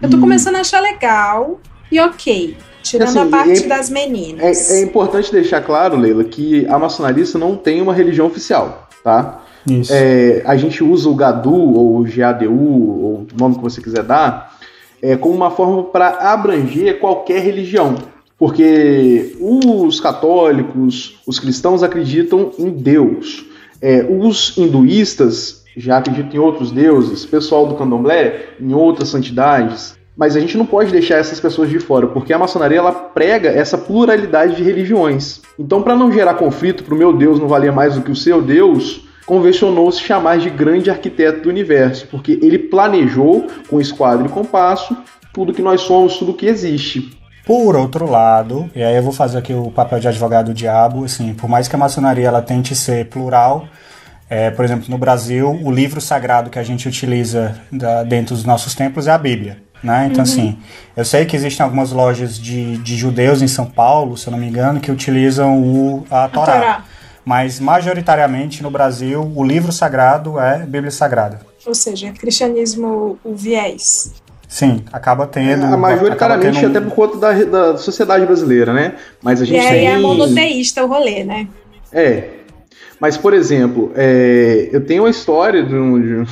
eu tô começando a achar legal e ok. Tirando Assim, a parte é- das meninas. É, é importante deixar claro, Leila, que a maçonaria isso não tem uma religião oficial, tá? Isso. É, a gente usa o GADU ou o GADU, ou o nome que você quiser dar, é, como uma forma para abranger qualquer religião. Porque os católicos, os cristãos acreditam em Deus. É, os hinduístas já acreditam em outros deuses, o pessoal do candomblé em outras santidades. Mas a gente não pode deixar essas pessoas de fora, porque a maçonaria ela prega essa pluralidade de religiões. Então, para não gerar conflito, para o meu Deus não valer mais do que o seu Deus, convencionou-se chamar de grande arquiteto do universo, porque ele planejou com esquadro e compasso tudo que nós somos, tudo que existe. Por outro lado, e aí eu vou fazer aqui o papel de advogado do diabo, assim, por mais que a maçonaria ela tente ser plural, é, por exemplo, no Brasil, o livro sagrado que a gente utiliza da- dentro dos nossos templos é a Bíblia. Né? Então, assim, eu sei que existem algumas lojas de, de judeus em São Paulo, se eu não me engano, que utilizam o, a Torá. Torá. Mas, majoritariamente, no Brasil, o livro sagrado é Bíblia Sagrada. Ou seja, é cristianismo, o viés. Sim, acaba tendo. Ah, majoritariamente, acaba tendo até por conta da, da sociedade brasileira, né? Mas a E gente aí tem... é monoteísta o rolê, né? É. Mas, por exemplo, é, eu tenho uma história de, de um-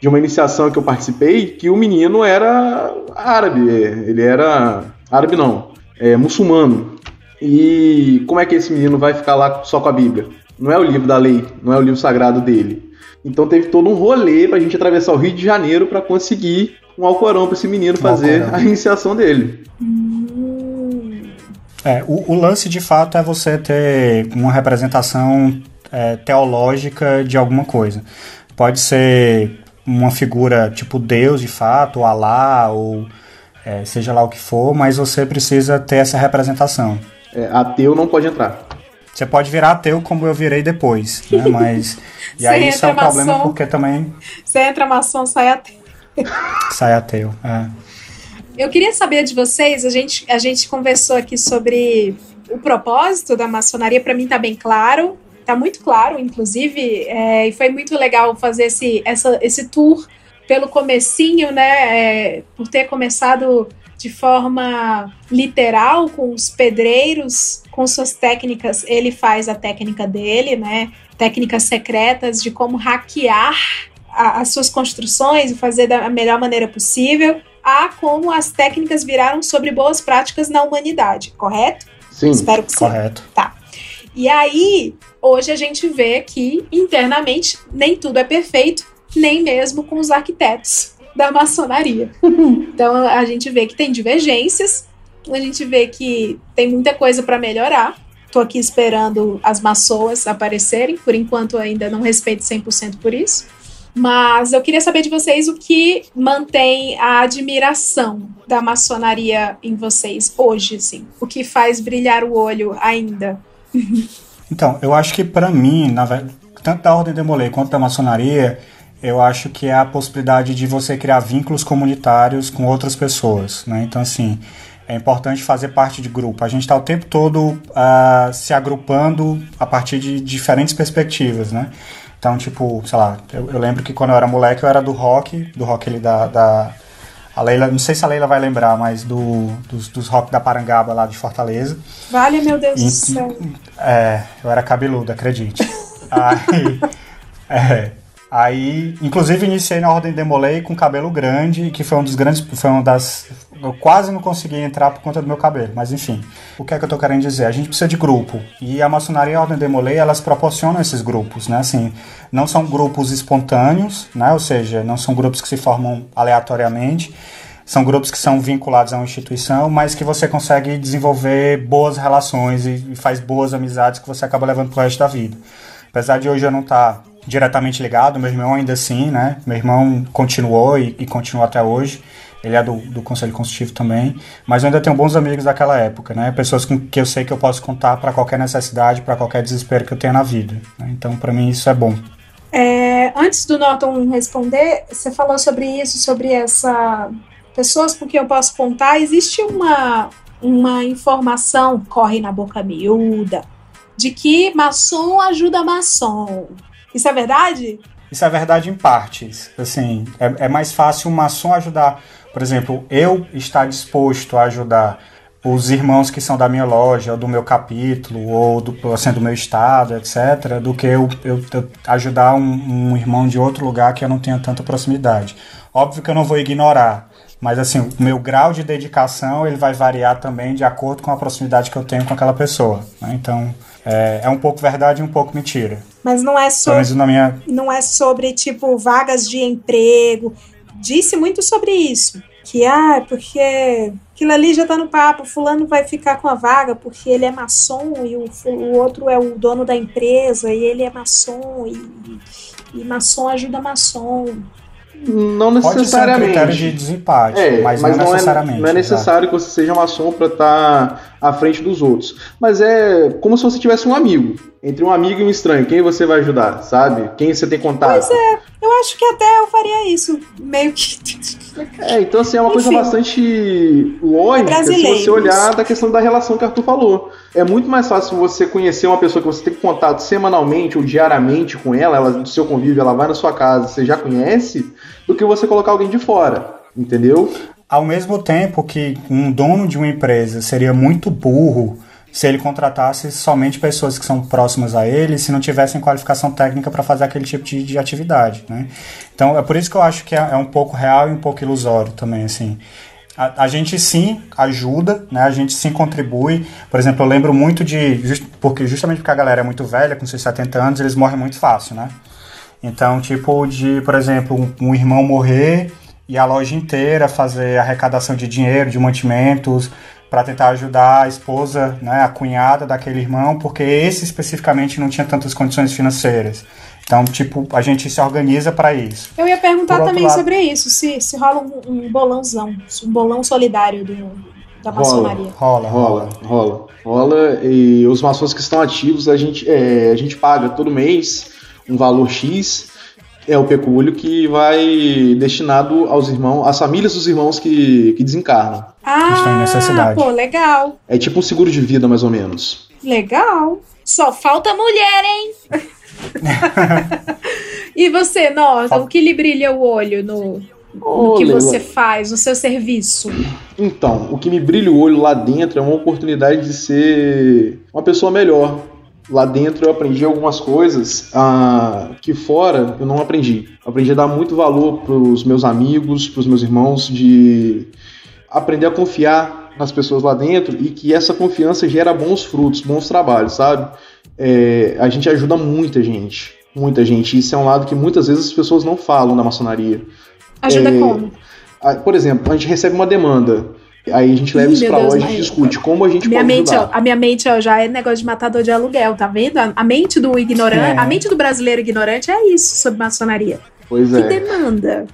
de uma iniciação que eu participei que o menino era árabe. Ele era. Árabe não, é muçulmano. E como é que esse menino vai ficar lá só com a Bíblia? Não é o livro da lei, não é o livro sagrado dele. Então teve todo um rolê pra gente atravessar o Rio de Janeiro pra conseguir um Alcorão pra esse menino fazer Alcorão. a iniciação dele. É, o, o lance de fato é você ter uma representação é, teológica de alguma coisa. Pode ser uma figura tipo Deus de fato, ou Alá, ou é, seja lá o que for, mas você precisa ter essa representação. É, ateu não pode entrar. Você pode virar ateu como eu virei depois, né? Mas. e aí isso é um entra problema maçom. porque também Você entra maçom, sai até. sai ateu. É. Eu queria saber de vocês, a gente, a gente conversou aqui sobre o propósito da maçonaria, para mim tá bem claro, tá muito claro, inclusive, é, e foi muito legal fazer esse, essa, esse tour pelo comecinho, né, é, por ter começado de forma literal com os pedreiros, com suas técnicas, ele faz a técnica dele, né, técnicas secretas de como hackear a, as suas construções e fazer da melhor maneira possível, a como as técnicas viraram sobre boas práticas na humanidade, correto? Sim. Espero que sim. Correto. Tá. E aí, hoje a gente vê que internamente nem tudo é perfeito, nem mesmo com os arquitetos da maçonaria. então a gente vê que tem divergências, a gente vê que tem muita coisa para melhorar. Tô aqui esperando as maçoas aparecerem, por enquanto ainda não respeito 100% por isso. Mas eu queria saber de vocês o que mantém a admiração da maçonaria em vocês hoje, assim. O que faz brilhar o olho ainda. Então, eu acho que para mim, na tanto da Ordem de Molay quanto da maçonaria, eu acho que é a possibilidade de você criar vínculos comunitários com outras pessoas, né? Então, assim, é importante fazer parte de grupo. A gente está o tempo todo uh, se agrupando a partir de diferentes perspectivas, né? Então, tipo, sei lá, eu, eu, lembro que quando eu era moleque eu era do rock, do rock ali da, da a Leila, não sei se a Leila vai lembrar, mas do, dos, dos rock da Parangaba lá de Fortaleza. Vale, meu Deus e, do céu. É, eu era cabeludo, acredite. Aí, é, Aí, inclusive, iniciei na Ordem Demolei com cabelo grande, que foi um dos grandes. Foi uma das. Eu quase não consegui entrar por conta do meu cabelo, mas enfim. O que é que eu tô querendo dizer? A gente precisa de grupo. E a maçonaria e a Ordem Demolei, elas proporcionam esses grupos, né? Assim, não são grupos espontâneos, né? Ou seja, não são grupos que se formam aleatoriamente. São grupos que são vinculados a uma instituição, mas que você consegue desenvolver boas relações e faz boas amizades que você acaba levando pro resto da vida. Apesar de hoje eu não estar tá diretamente ligado, meu irmão ainda assim, né? Meu irmão continuou e, e continua até hoje. Ele é do, do Conselho Constitutivo também, mas eu ainda tenho bons amigos daquela época, né? Pessoas com que eu sei que eu posso contar para qualquer necessidade, para qualquer desespero que eu tenha na vida. Né? Então, para mim, isso é bom. É, antes do Norton responder, você falou sobre isso, sobre essa pessoas com quem eu posso contar. Existe uma uma informação corre na boca miúda de que maçom ajuda maçom. Isso é verdade? Isso é verdade em partes. Assim, é, é mais fácil um maçom ajudar. Por exemplo, eu estar disposto a ajudar os irmãos que são da minha loja, ou do meu capítulo, ou do, assim, do meu estado, etc., do que eu, eu, eu ajudar um, um, irmão de outro lugar que eu não tenha tanta proximidade. Óbvio que eu não vou ignorar, mas assim, o meu grau de dedicação ele vai variar também de acordo com a proximidade que eu tenho com aquela pessoa. Né? Então, é, é um pouco verdade e um pouco mentira. Mas não é sobre. Minha... Não é sobre, tipo, vagas de emprego. Disse muito sobre isso. Que, ah, porque aquilo ali já tá no papo, fulano vai ficar com a vaga porque ele é maçom e o, o outro é o dono da empresa e ele é maçom e, e maçom ajuda maçom. Não necessariamente. Pode ser um critério de desempate, é, mas, mas, não, não necessariamente. É, não é necessário que você seja maçom para estar tá à frente dos outros. Mas é como se você tivesse um amigo. Entre um amigo e um estranho, quem você vai ajudar, sabe? Quem você tem contato. Pois é, eu acho que até eu faria isso. Meio que. É, então assim, é uma Enfim, coisa bastante lógica se você olhar da questão da relação que o Arthur falou. É muito mais fácil você conhecer uma pessoa que você tem contato semanalmente ou diariamente com ela, ela do seu convívio, ela vai na sua casa, você já conhece, do que você colocar alguém de fora. Entendeu? Ao mesmo tempo que um dono de uma empresa seria muito burro se ele contratasse somente pessoas que são próximas a ele, se não tivessem qualificação técnica para fazer aquele tipo de, de, atividade, né? Então é por isso que eu acho que é, é um pouco real e um pouco ilusório também, assim. A, a, gente sim ajuda, né? A gente sim contribui. Por exemplo, eu lembro muito de. Just, porque justamente porque a galera é muito velha, com seus 70 anos, eles morrem muito fácil, né? Então, tipo, de, por exemplo, um, um irmão morrer e a loja inteira fazer arrecadação de dinheiro, de mantimentos, para tentar ajudar a esposa, né, a cunhada daquele irmão, porque esse especificamente não tinha tantas condições financeiras. Então, tipo, a gente se organiza para isso. Eu ia perguntar também lado, sobre isso, se, se rola um, um, bolãozão, um bolão solidário do, da maçonaria. Rola, rola, rola, rola. E os maçons que estão ativos, a gente, é, a gente paga todo mês um valor X é o pecúlio que vai destinado aos irmãos, às famílias dos irmãos que, que desencarnam. Ah, estão em necessidade. pô, legal. É tipo um seguro de vida, mais ou menos. Legal. Só falta mulher, hein? e você, Norton, o que lhe brilha o olho no, no que você faz, no seu serviço? Então, o que me brilha o olho lá dentro é uma oportunidade de ser uma pessoa melhor lá dentro eu aprendi algumas coisas ah, que fora eu não aprendi. Eu aprendi a dar muito valor para os meus amigos, para os meus irmãos, de aprender a confiar nas pessoas lá dentro e que essa confiança gera bons frutos, bons trabalhos, sabe? É, a gente ajuda muita gente, muita gente. Isso é um lado que muitas vezes as pessoas não falam da maçonaria. Ajuda É, como? Por exemplo, a gente recebe uma demanda, aí a gente leva Ih, isso pra Deus, lá e a gente mas- discute como a gente Minha pode mente, ó, ajudar. a minha mente ó, já é negócio de matador de aluguel, tá vendo? A, mente do ignorante, É. a mente do brasileiro ignorante é isso sobre maçonaria. Pois Que é. demanda.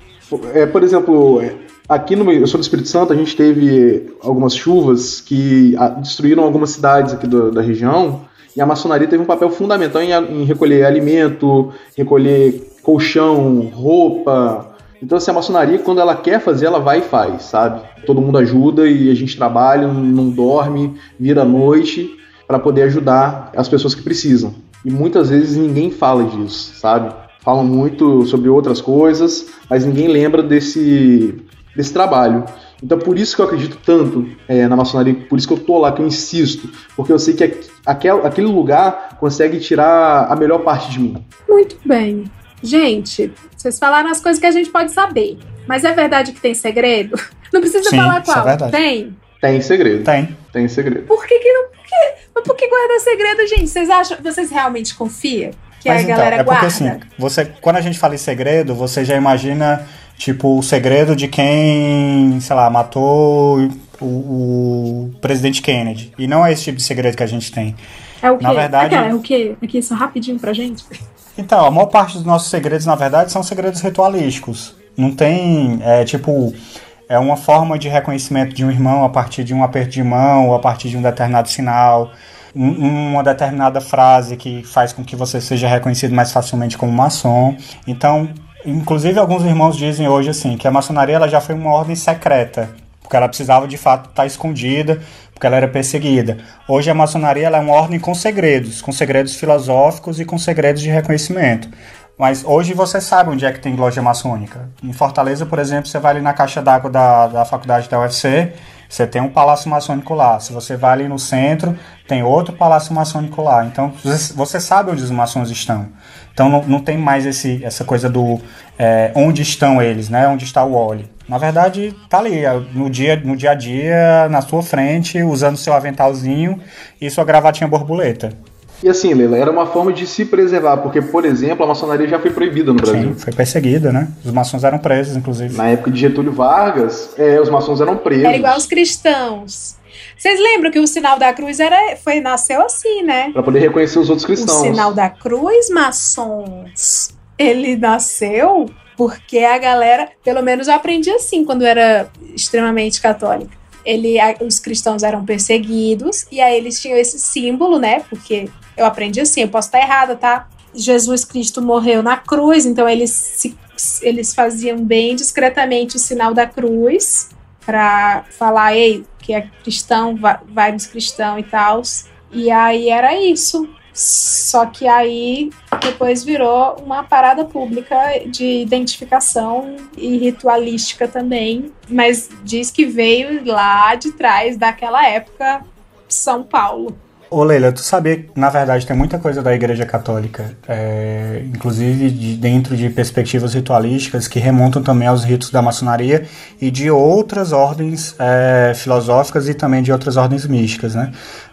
É, por exemplo, aqui no eu sou do Espírito Santo, a gente teve algumas chuvas que ah, destruíram algumas cidades aqui do- da região e a maçonaria teve um papel fundamental em, em recolher alimento, recolher colchão, roupa. Então, assim, a maçonaria, quando ela quer fazer, ela vai e faz, sabe? Todo mundo ajuda e a gente trabalha, não dorme, vira noite para poder ajudar as pessoas que precisam. E muitas vezes ninguém fala disso, sabe? Falam muito sobre outras coisas, mas ninguém lembra desse, desse trabalho. Então, por isso que eu acredito tanto é, na maçonaria, por isso que eu tô lá, que eu insisto, porque eu sei que aqu- aquel, aquele lugar consegue tirar a melhor parte de mim. Muito bem. Gente, vocês falaram as coisas que a gente pode saber. Mas é verdade que tem segredo? Não precisa Sim, falar isso é qual. verdade. tem? Tem segredo. Tem. Tem segredo. Por que, que não. Por que, mas por que guarda segredo, gente? Vocês acham. Vocês realmente confiam que Mas a então, galera é porque guarda? assim, você, quando a gente fala em segredo, você já imagina, tipo, o segredo de quem, sei lá, matou o, o presidente Kennedy. E não é esse tipo de segredo que a gente tem. É o quê? Na verdade- é o quê? Aqui, só rapidinho pra gente. Então, a maior parte dos nossos segredos, na verdade, são segredos ritualísticos. Não tem, é tipo, é uma forma de reconhecimento de um irmão a partir de um aperto de mão ou a partir de um determinado sinal, um- uma determinada frase que faz com que você seja reconhecido mais facilmente como maçom. Então, inclusive alguns irmãos dizem hoje assim que a maçonaria ela já foi uma ordem secreta, porque ela precisava de fato estar escondida, porque ela era perseguida. Hoje a maçonaria é uma ordem com segredos, com segredos filosóficos e com segredos de reconhecimento. Mas hoje você sabe onde é que tem loja maçônica. Em Fortaleza, por exemplo, você vai ali na caixa d'água da, da faculdade da UFC, você tem um palácio maçônico lá. Se você vai ali no centro, tem outro palácio maçônico lá. Então você, você sabe onde os maçons estão. Então não, não tem mais esse, essa coisa do é, onde estão eles, né? Onde está o óleo. Na verdade, tá ali, é, no dia, no dia a dia, na sua frente, usando seu aventalzinho e sua gravatinha borboleta. E assim, Leila, era uma forma de se preservar, porque, por exemplo, a maçonaria já foi proibida no Brasil. Sim, foi perseguida, né? Os maçons eram presos, inclusive. Na época de Getúlio Vargas, é, os maçons eram presos. Era igual os cristãos. Vocês lembram que o sinal da cruz era, foi, nasceu assim, né? Pra poder reconhecer os outros O cristãos. sinal da cruz, maçons, ele nasceu porque a galera, pelo menos eu aprendi assim quando era extremamente católica. Ele, os cristãos eram perseguidos e aí eles tinham esse símbolo, né? Porque eu aprendi assim, eu posso estar errada, tá? Jesus Cristo morreu na cruz, então eles, se- eles faziam bem discretamente o sinal da cruz para falar, ei, que é cristão, vai, nos cristãos e tal. E aí era isso. Só que aí depois virou uma parada pública de identificação e ritualística também. Mas diz que veio lá de trás daquela época, São Paulo. Ô Leila, tu sabia que na verdade tem muita coisa da Igreja Católica, é, inclusive de, dentro de perspectivas ritualísticas que remontam também aos ritos da maçonaria e de outras ordens é, filosóficas e também de outras ordens místicas, né?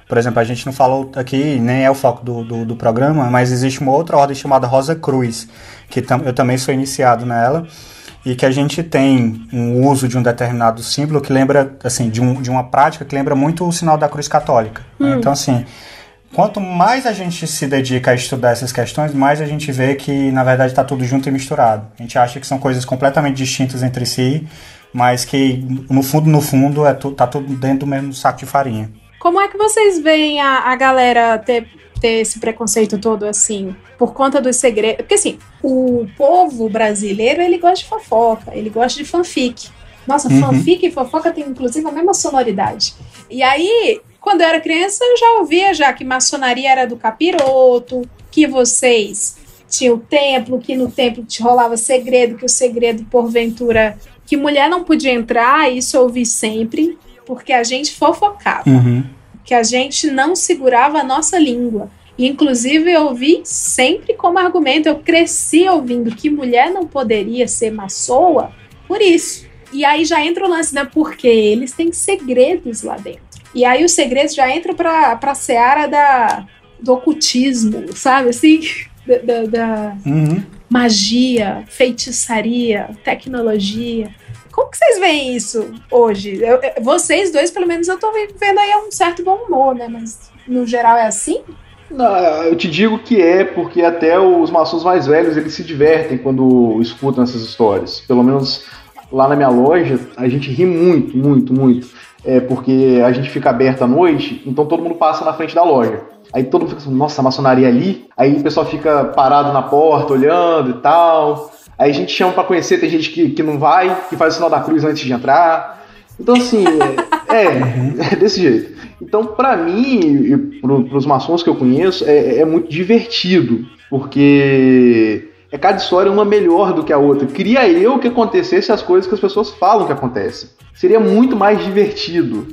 Por exemplo, a gente não falou aqui, nem é o foco do, do, do programa, mas existe uma outra ordem chamada Rosa Cruz, que tam, eu também sou iniciado nela, e que a gente tem um uso de um determinado símbolo que lembra, assim, de, um, de uma prática que lembra muito o sinal da cruz católica. né? Hum. Então, assim, quanto mais a gente se dedica a estudar essas questões, mais a gente vê que, na verdade, está tudo junto e misturado. A gente acha que são coisas completamente distintas entre si, mas que, no fundo, no fundo, é tu, tá tudo dentro do mesmo saco de farinha. Como é que vocês veem a, a galera ter, ter esse preconceito todo assim? Por conta dos segredos. Porque assim, o povo brasileiro ele gosta de fofoca, ele gosta de fanfic. Nossa, Uhum. fanfic e fofoca tem inclusive a mesma sonoridade. E aí, quando eu era criança, eu já ouvia já que maçonaria era do capiroto, que vocês tinham o templo, que no templo te rolava segredo, que o segredo, porventura, que mulher não podia entrar, isso eu ouvi sempre, porque a gente fofocava Uhum. Que a gente não segurava a nossa língua. E, inclusive, eu ouvi sempre como argumento, eu cresci ouvindo que mulher não poderia ser maçoa por isso. E aí já entra o lance da porque eles têm segredos lá dentro. E aí os segredos já entram pra, pra seara da, do ocultismo, sabe? Assim, da, da, da Uhum. magia, feitiçaria, tecnologia. Como que vocês veem isso hoje? Eu- vocês dois, pelo menos, eu tô vendo aí um certo bom humor, né? Mas no geral é assim? Não, eu te digo que é porque até os maçons mais velhos eles se divertem quando escutam essas histórias. Pelo menos lá na minha loja a gente ri muito, muito, muito. É porque a gente fica aberto à noite, então todo mundo passa na frente da loja. Aí todo mundo fica assim, nossa, a maçonaria ali. Aí o pessoal fica parado na porta, olhando e tal. Aí a gente chama pra conhecer, tem gente que, que não vai, que faz o sinal da cruz antes de entrar. Então, assim, é, é, é desse jeito. Então, pra mim e pro, pros maçons que eu conheço, é, é muito divertido, porque é cada história uma melhor do que a outra. Queria eu que acontecesse as coisas que as pessoas falam que acontecem. Seria muito mais divertido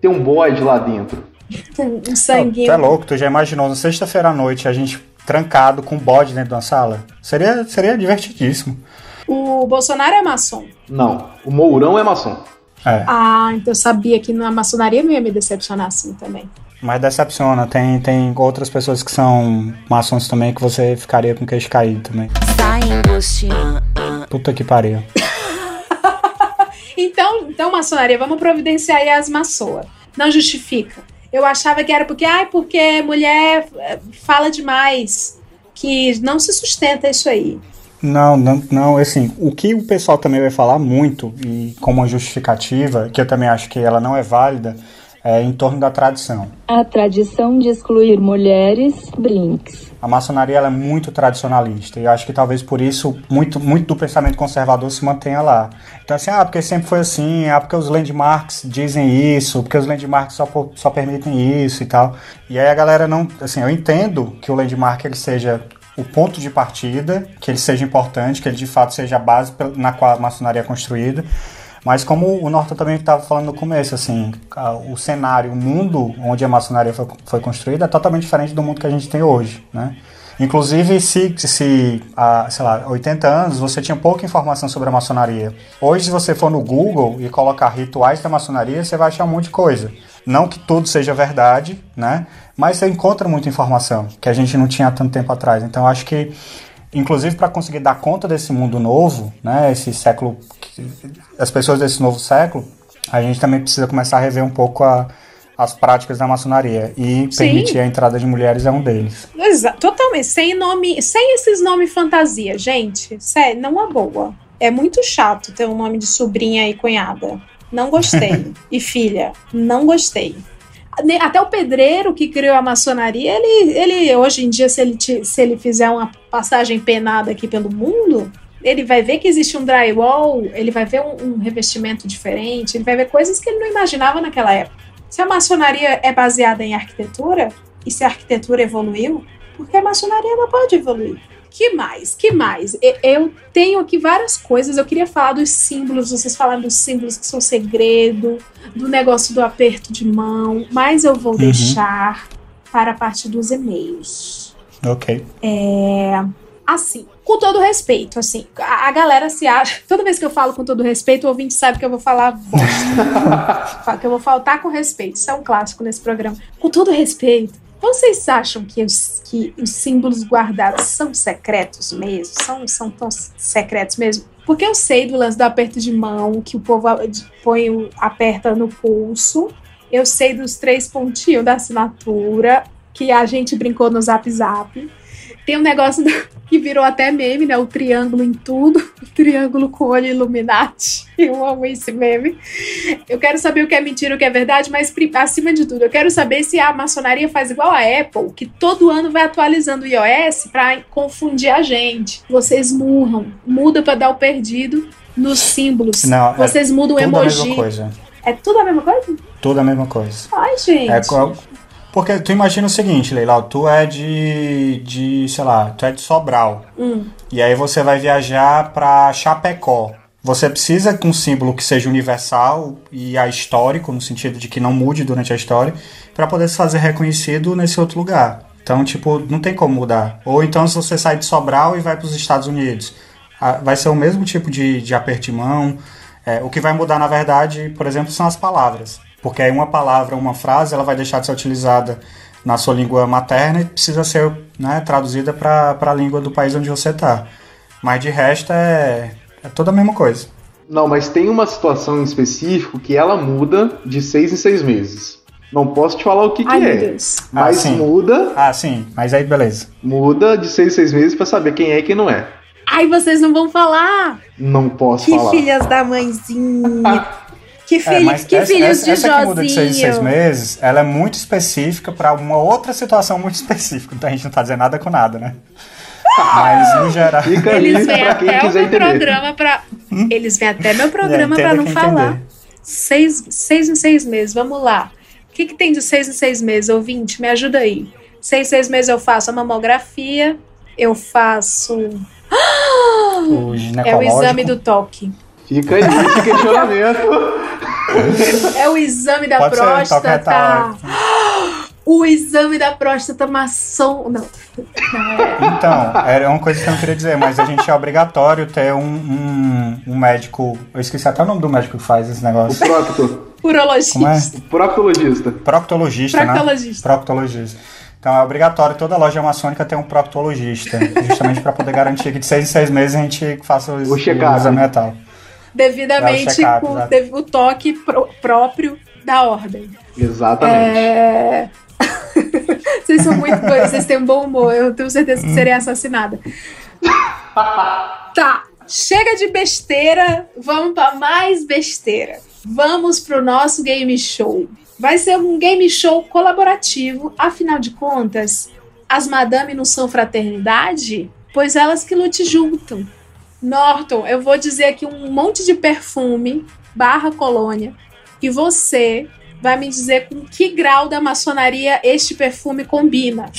ter um bode lá dentro. Um Tu sanguinho. é louco, tu já imaginou na sexta-feira à noite a gente trancado com um bode dentro da sala? Seria, seria divertidíssimo. O Bolsonaro é maçom. Não, o Mourão é maçom. É, Ah, então eu sabia que na maçonaria não ia me decepcionar assim também. mas decepciona. Tem, tem outras pessoas que são maçons também que você ficaria com o queixo caído também. Sai angustiando. Puta que pariu. Então, então maçonaria, vamos providenciar aí as maçoas. Não justifica. Eu achava que era porque, ai, porque mulher eh, fala demais, que não se sustenta isso aí. Não, não, não, assim, o que o pessoal também vai falar muito, e como justificativa, que eu também acho que ela não é válida, é em torno da tradição. A tradição de excluir mulheres, brinks. A maçonaria é muito tradicionalista e eu acho que talvez por isso muito, muito do pensamento conservador se mantenha lá. Então assim, ah, porque sempre foi assim, ah, porque os landmarks dizem isso, porque os landmarks só, só permitem isso e tal. E aí a galera não, assim, eu entendo que o landmark ele seja o ponto de partida, que ele seja importante, que ele de fato seja a base na qual a maçonaria é construída. Mas como o Norton também estava falando no começo, assim, o cenário, o mundo onde a maçonaria foi, foi construída é totalmente diferente do mundo que a gente tem hoje, né? Inclusive, se, se há, sei lá, 80 anos você tinha pouca informação sobre a maçonaria. Hoje, se você for no Google e colocar rituais da maçonaria, você vai achar um monte de coisa. Não que tudo seja verdade, né? Mas você encontra muita informação que a gente não tinha há tanto tempo atrás. Então, acho que inclusive para conseguir dar conta desse mundo novo, né, esse século, as pessoas desse novo século, a gente também precisa começar a rever um pouco a, as práticas da maçonaria e Sim. permitir a entrada de mulheres é um deles. Exa totalmente, sem nome, sem esses nomes fantasia, gente. Sério, não é boa. É muito chato ter um nome de sobrinha e cunhada. Não gostei. e filha, não gostei. Até o pedreiro que criou a maçonaria, ele, ele hoje em dia, se ele, se ele fizer uma passagem penada aqui pelo mundo, ele vai ver que existe um drywall, ele vai ver um, um revestimento diferente, ele vai ver coisas que ele não imaginava naquela época. Se a maçonaria é baseada em arquitetura, e se a arquitetura evoluiu, por que a maçonaria não pode evoluir? Que mais? Que mais? Eu tenho aqui várias coisas. Eu queria falar dos símbolos. Vocês falaram dos símbolos que são segredo, do negócio do aperto de mão, mas eu vou Uhum. deixar para a parte dos e-mails. Ok. É, assim, com todo respeito, assim, a, a galera se acha. Toda vez que eu falo com todo respeito, o ouvinte sabe que eu vou falar que eu vou faltar com respeito. Isso é um clássico nesse programa. Com todo respeito. Vocês acham que os, que os símbolos guardados são secretos mesmo? São, são tão secretos mesmo? Porque eu sei do lance do aperto de mão, que o povo põe, aperta no pulso. Eu sei dos três pontinhos da assinatura, que a gente brincou no Zap Zap. Tem um negócio que virou até meme, né? O triângulo em tudo. O triângulo com olho Illuminati. Eu amo esse meme. Eu quero saber o que é mentira, o que é verdade, mas acima de tudo, eu quero saber se a maçonaria faz igual a Apple, que todo ano vai atualizando o iOS pra confundir a gente. Vocês murram, muda pra dar o perdido nos símbolos. Não, é Vocês mudam o tudo a emoji. mesma coisa. É tudo a mesma coisa? Tudo a mesma coisa. Ai, gente. É qual- porque tu imagina o seguinte, Leila, tu é de, de, sei lá, tu é de Sobral. Hum. E aí você vai viajar pra Chapecó. Você precisa de um símbolo que seja universal e histórico, no sentido de que não mude durante a história, para poder se fazer reconhecido nesse outro lugar. Então, tipo, não tem como mudar. Ou então, se você sai de Sobral e vai para os Estados Unidos, vai ser o mesmo tipo de, de aperto de mão. É, o que vai mudar, na verdade, por exemplo, são as palavras. Porque aí uma palavra, uma frase, ela vai deixar de ser utilizada na sua língua materna e precisa ser né, traduzida para a língua do país onde você está. Mas de resto é, é toda a mesma coisa. Não, mas tem uma situação em específico que ela muda de seis em seis meses. Não posso te falar o que, Ai, que é. Deus. Mas Ah, sim. muda, Ah, sim, mas aí beleza. muda de seis em seis meses pra saber quem é e quem não é. Ai, vocês não vão falar! Não posso Que falar. filhas da mãezinha! Que, filho, É, mas que essa, filhos essa, de essa que muda de seis em seis meses, ela é muito específica para uma outra situação muito específica. Então a gente não tá dizendo nada com nada, né? Mas no geral. Fica aí Eles vêm até o meu entender. programa pra. Eles vêm até meu programa É, pra entenda não falar. entender. Seis, seis em seis meses, vamos lá. O que, que tem de seis em seis meses, ouvinte? Me ajuda aí. Seis em seis meses eu faço a mamografia, eu faço. O É o exame do toque. Fica aí esse questionamento. É o exame da Pode ser, próstata. retal. O exame da próstata maçom. Não. Não é. Então, era uma coisa que eu não queria dizer, mas a gente é obrigatório ter um, um, um médico. Eu esqueci até o nome do médico que faz esse O negócio. procto. Urologista. Como é? O proctologista. Proctologista, né? Proctologista. Proctologista. Então é obrigatório toda loja maçônica ter um proctologista, justamente para poder garantir que de seis em seis meses a gente faça o, O check-up. Devidamente É o check-up, com o toque pró- próprio da ordem. Exatamente. É... vocês são muito bons, vocês têm um bom humor. Eu tenho certeza que serei assassinada. tá, chega de besteira, vamos para mais besteira. Vamos pro nosso game show. Vai ser um game show colaborativo, afinal de contas, as madame não são fraternidade? Pois elas que lute juntam. Norton, eu vou dizer aqui um monte de perfume barra colônia e você vai me dizer com que grau da maçonaria este perfume combina.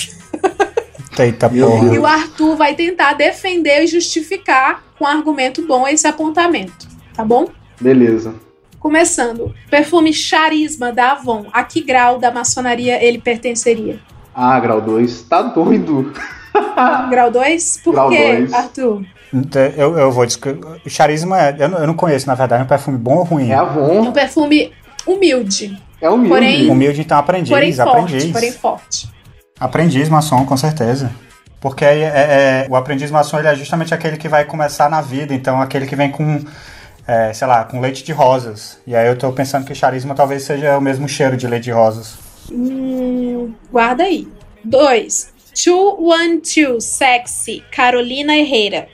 Eita porra. E o Arthur vai tentar defender e justificar com argumento bom esse apontamento, tá bom? Beleza. Começando, perfume Charisma da Avon. A que grau da maçonaria ele pertenceria? Ah, grau 2. Tá doido. Grau 2? Por Grau quê, dois. Arthur? Eu, eu vou dizer. O charisma é. Eu não, eu não conheço, na verdade, é um perfume bom ou ruim? É É um perfume humilde, É humilde. Porém- Humilde, então aprendiz, porém forte, aprendiz. porém forte. Aprendiz maçom, com certeza. Porque é, é- o aprendiz maçom ele é justamente aquele que vai começar na vida, então aquele que vem com, é, sei lá, com leite de rosas. E aí eu tô pensando que charisma talvez seja o mesmo cheiro de leite de rosas. Hum, guarda aí. 2. 212 Sexy, Carolina Herrera.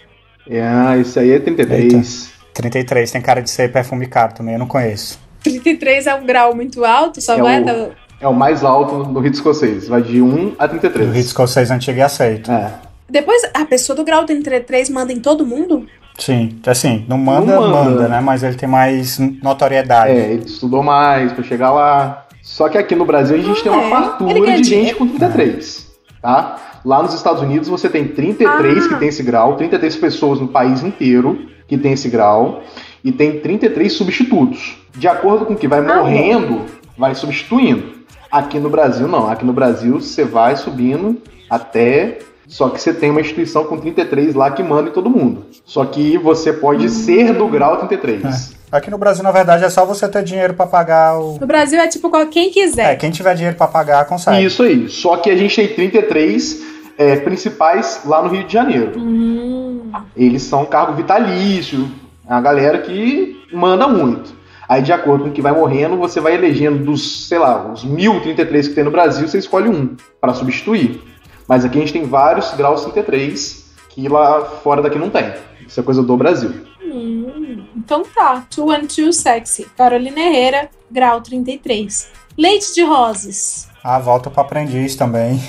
Ah, esse aí é 33. 33 tem cara de ser perfume caro também, eu não conheço. 33 é um grau muito alto, só É vai o- da- É o mais alto do rito escocês. Vai de 1 a O 33. rito escocês antigo e aceito. É. Depois, a pessoa do grau 33 manda em todo mundo? Sim, assim, não manda, Não manda. manda, né? Mas ele tem mais notoriedade. É, ele estudou mais pra chegar lá. Só que aqui no Brasil a gente tem uma é. fartura de gente com 33, tá? Lá nos Estados Unidos você tem 33 Ah. que tem esse grau, 33 pessoas no país inteiro que tem esse grau, e tem 33 substitutos. De acordo com o que vai morrendo, vai substituindo. Aqui no Brasil não, aqui no Brasil você vai subindo até só que você tem uma instituição com 33 lá que manda em todo mundo. Só que você pode ser do grau 33. Aqui no Brasil, na verdade, é só você ter dinheiro pra pagar o. No Brasil é tipo qual- quem É, quiser. quem tiver dinheiro pra pagar, consegue. Isso aí. Só que a gente tem 33 é, principais lá no Rio de Janeiro. Hum, Eles são cargo vitalício, é a galera que manda muito. Aí, de acordo com o que vai morrendo, você vai elegendo dos, sei lá, os 1033 que tem no Brasil, você escolhe um para substituir. Mas aqui a gente tem vários graus 33 que lá fora daqui não tem. Isso é coisa do Brasil. hum. Então tá. 212 Sexy, Carolina Herrera, grau 33. Leite de rosas, Ah, volta pro aprendiz também.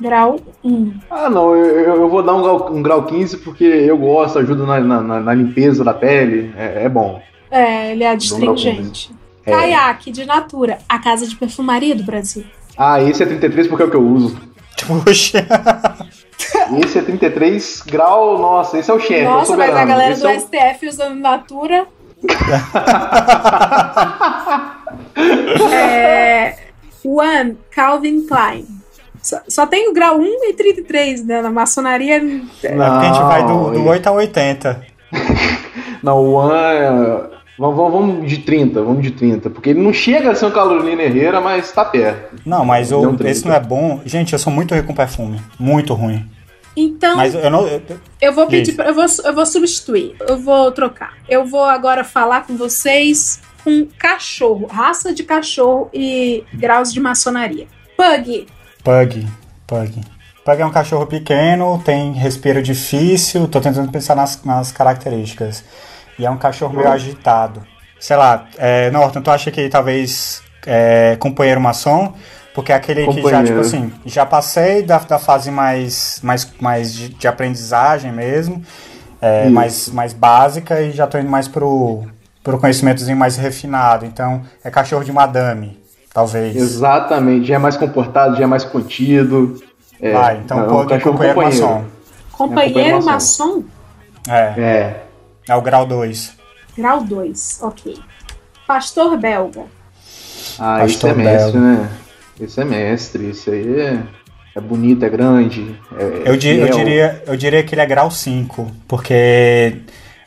grau 1. Ah, não, eu, eu vou dar um grau, um grau 15 porque eu gosto, ajuda na, na- na limpeza da pele, é, é bom. É, ele é um adstringente. 15. É. Caiaque de Natura, a casa de perfumaria do Brasil. Ah, esse é 33 porque é o que eu uso. Puxa. Esse é 33 grau, nossa, esse é o chefe. é o Nossa, mas a galera Esse do é o- STF usando Natura. é, One Calvin Klein. Só, só tem o grau 1 e 33, né? Na maçonaria. É porque a gente vai do, do 8 a 80. Não, o One é... Vamos, vamos, de 30, vamos de 30. Porque ele não chega a ser um Carolina Herrera, mas tá perto. Não, mas 30. esse não é bom. Gente, eu sou muito ruim com perfume. Muito ruim. Então, Mas eu não. eu- eu vou pedir, pra- eu vou, eu vou substituir. Eu vou trocar. Eu vou agora falar com vocês com cachorro, raça de cachorro e graus de maçonaria. Pug, Pug. Pug. Pug é um cachorro pequeno, tem respiro difícil. Tô tentando pensar nas, nas características. E é um cachorro meio agitado. Sei lá, é, Norton, tu acha que talvez é, companheiro maçom? Porque é aquele que já, tipo assim, já passei da, da fase mais, mais, mais de, de aprendizagem mesmo, é, mais, mais básica, e já tô indo mais pro, pro conhecimentozinho mais refinado. Então, é cachorro de madame, talvez. Exatamente, já é mais comportado, já é mais contido. É, Vai, então é um é companheiro companheiro. maçom. companheiro É, maçom, É, É. é o grau 2. grau 2, ok. Pastor belga, Ah, Pastor isso é mestre, belga. né? Isso é mestre, isso aí é, é bonito, é grande. É, Eu, di- eu diria, eu diria que ele é grau 5, porque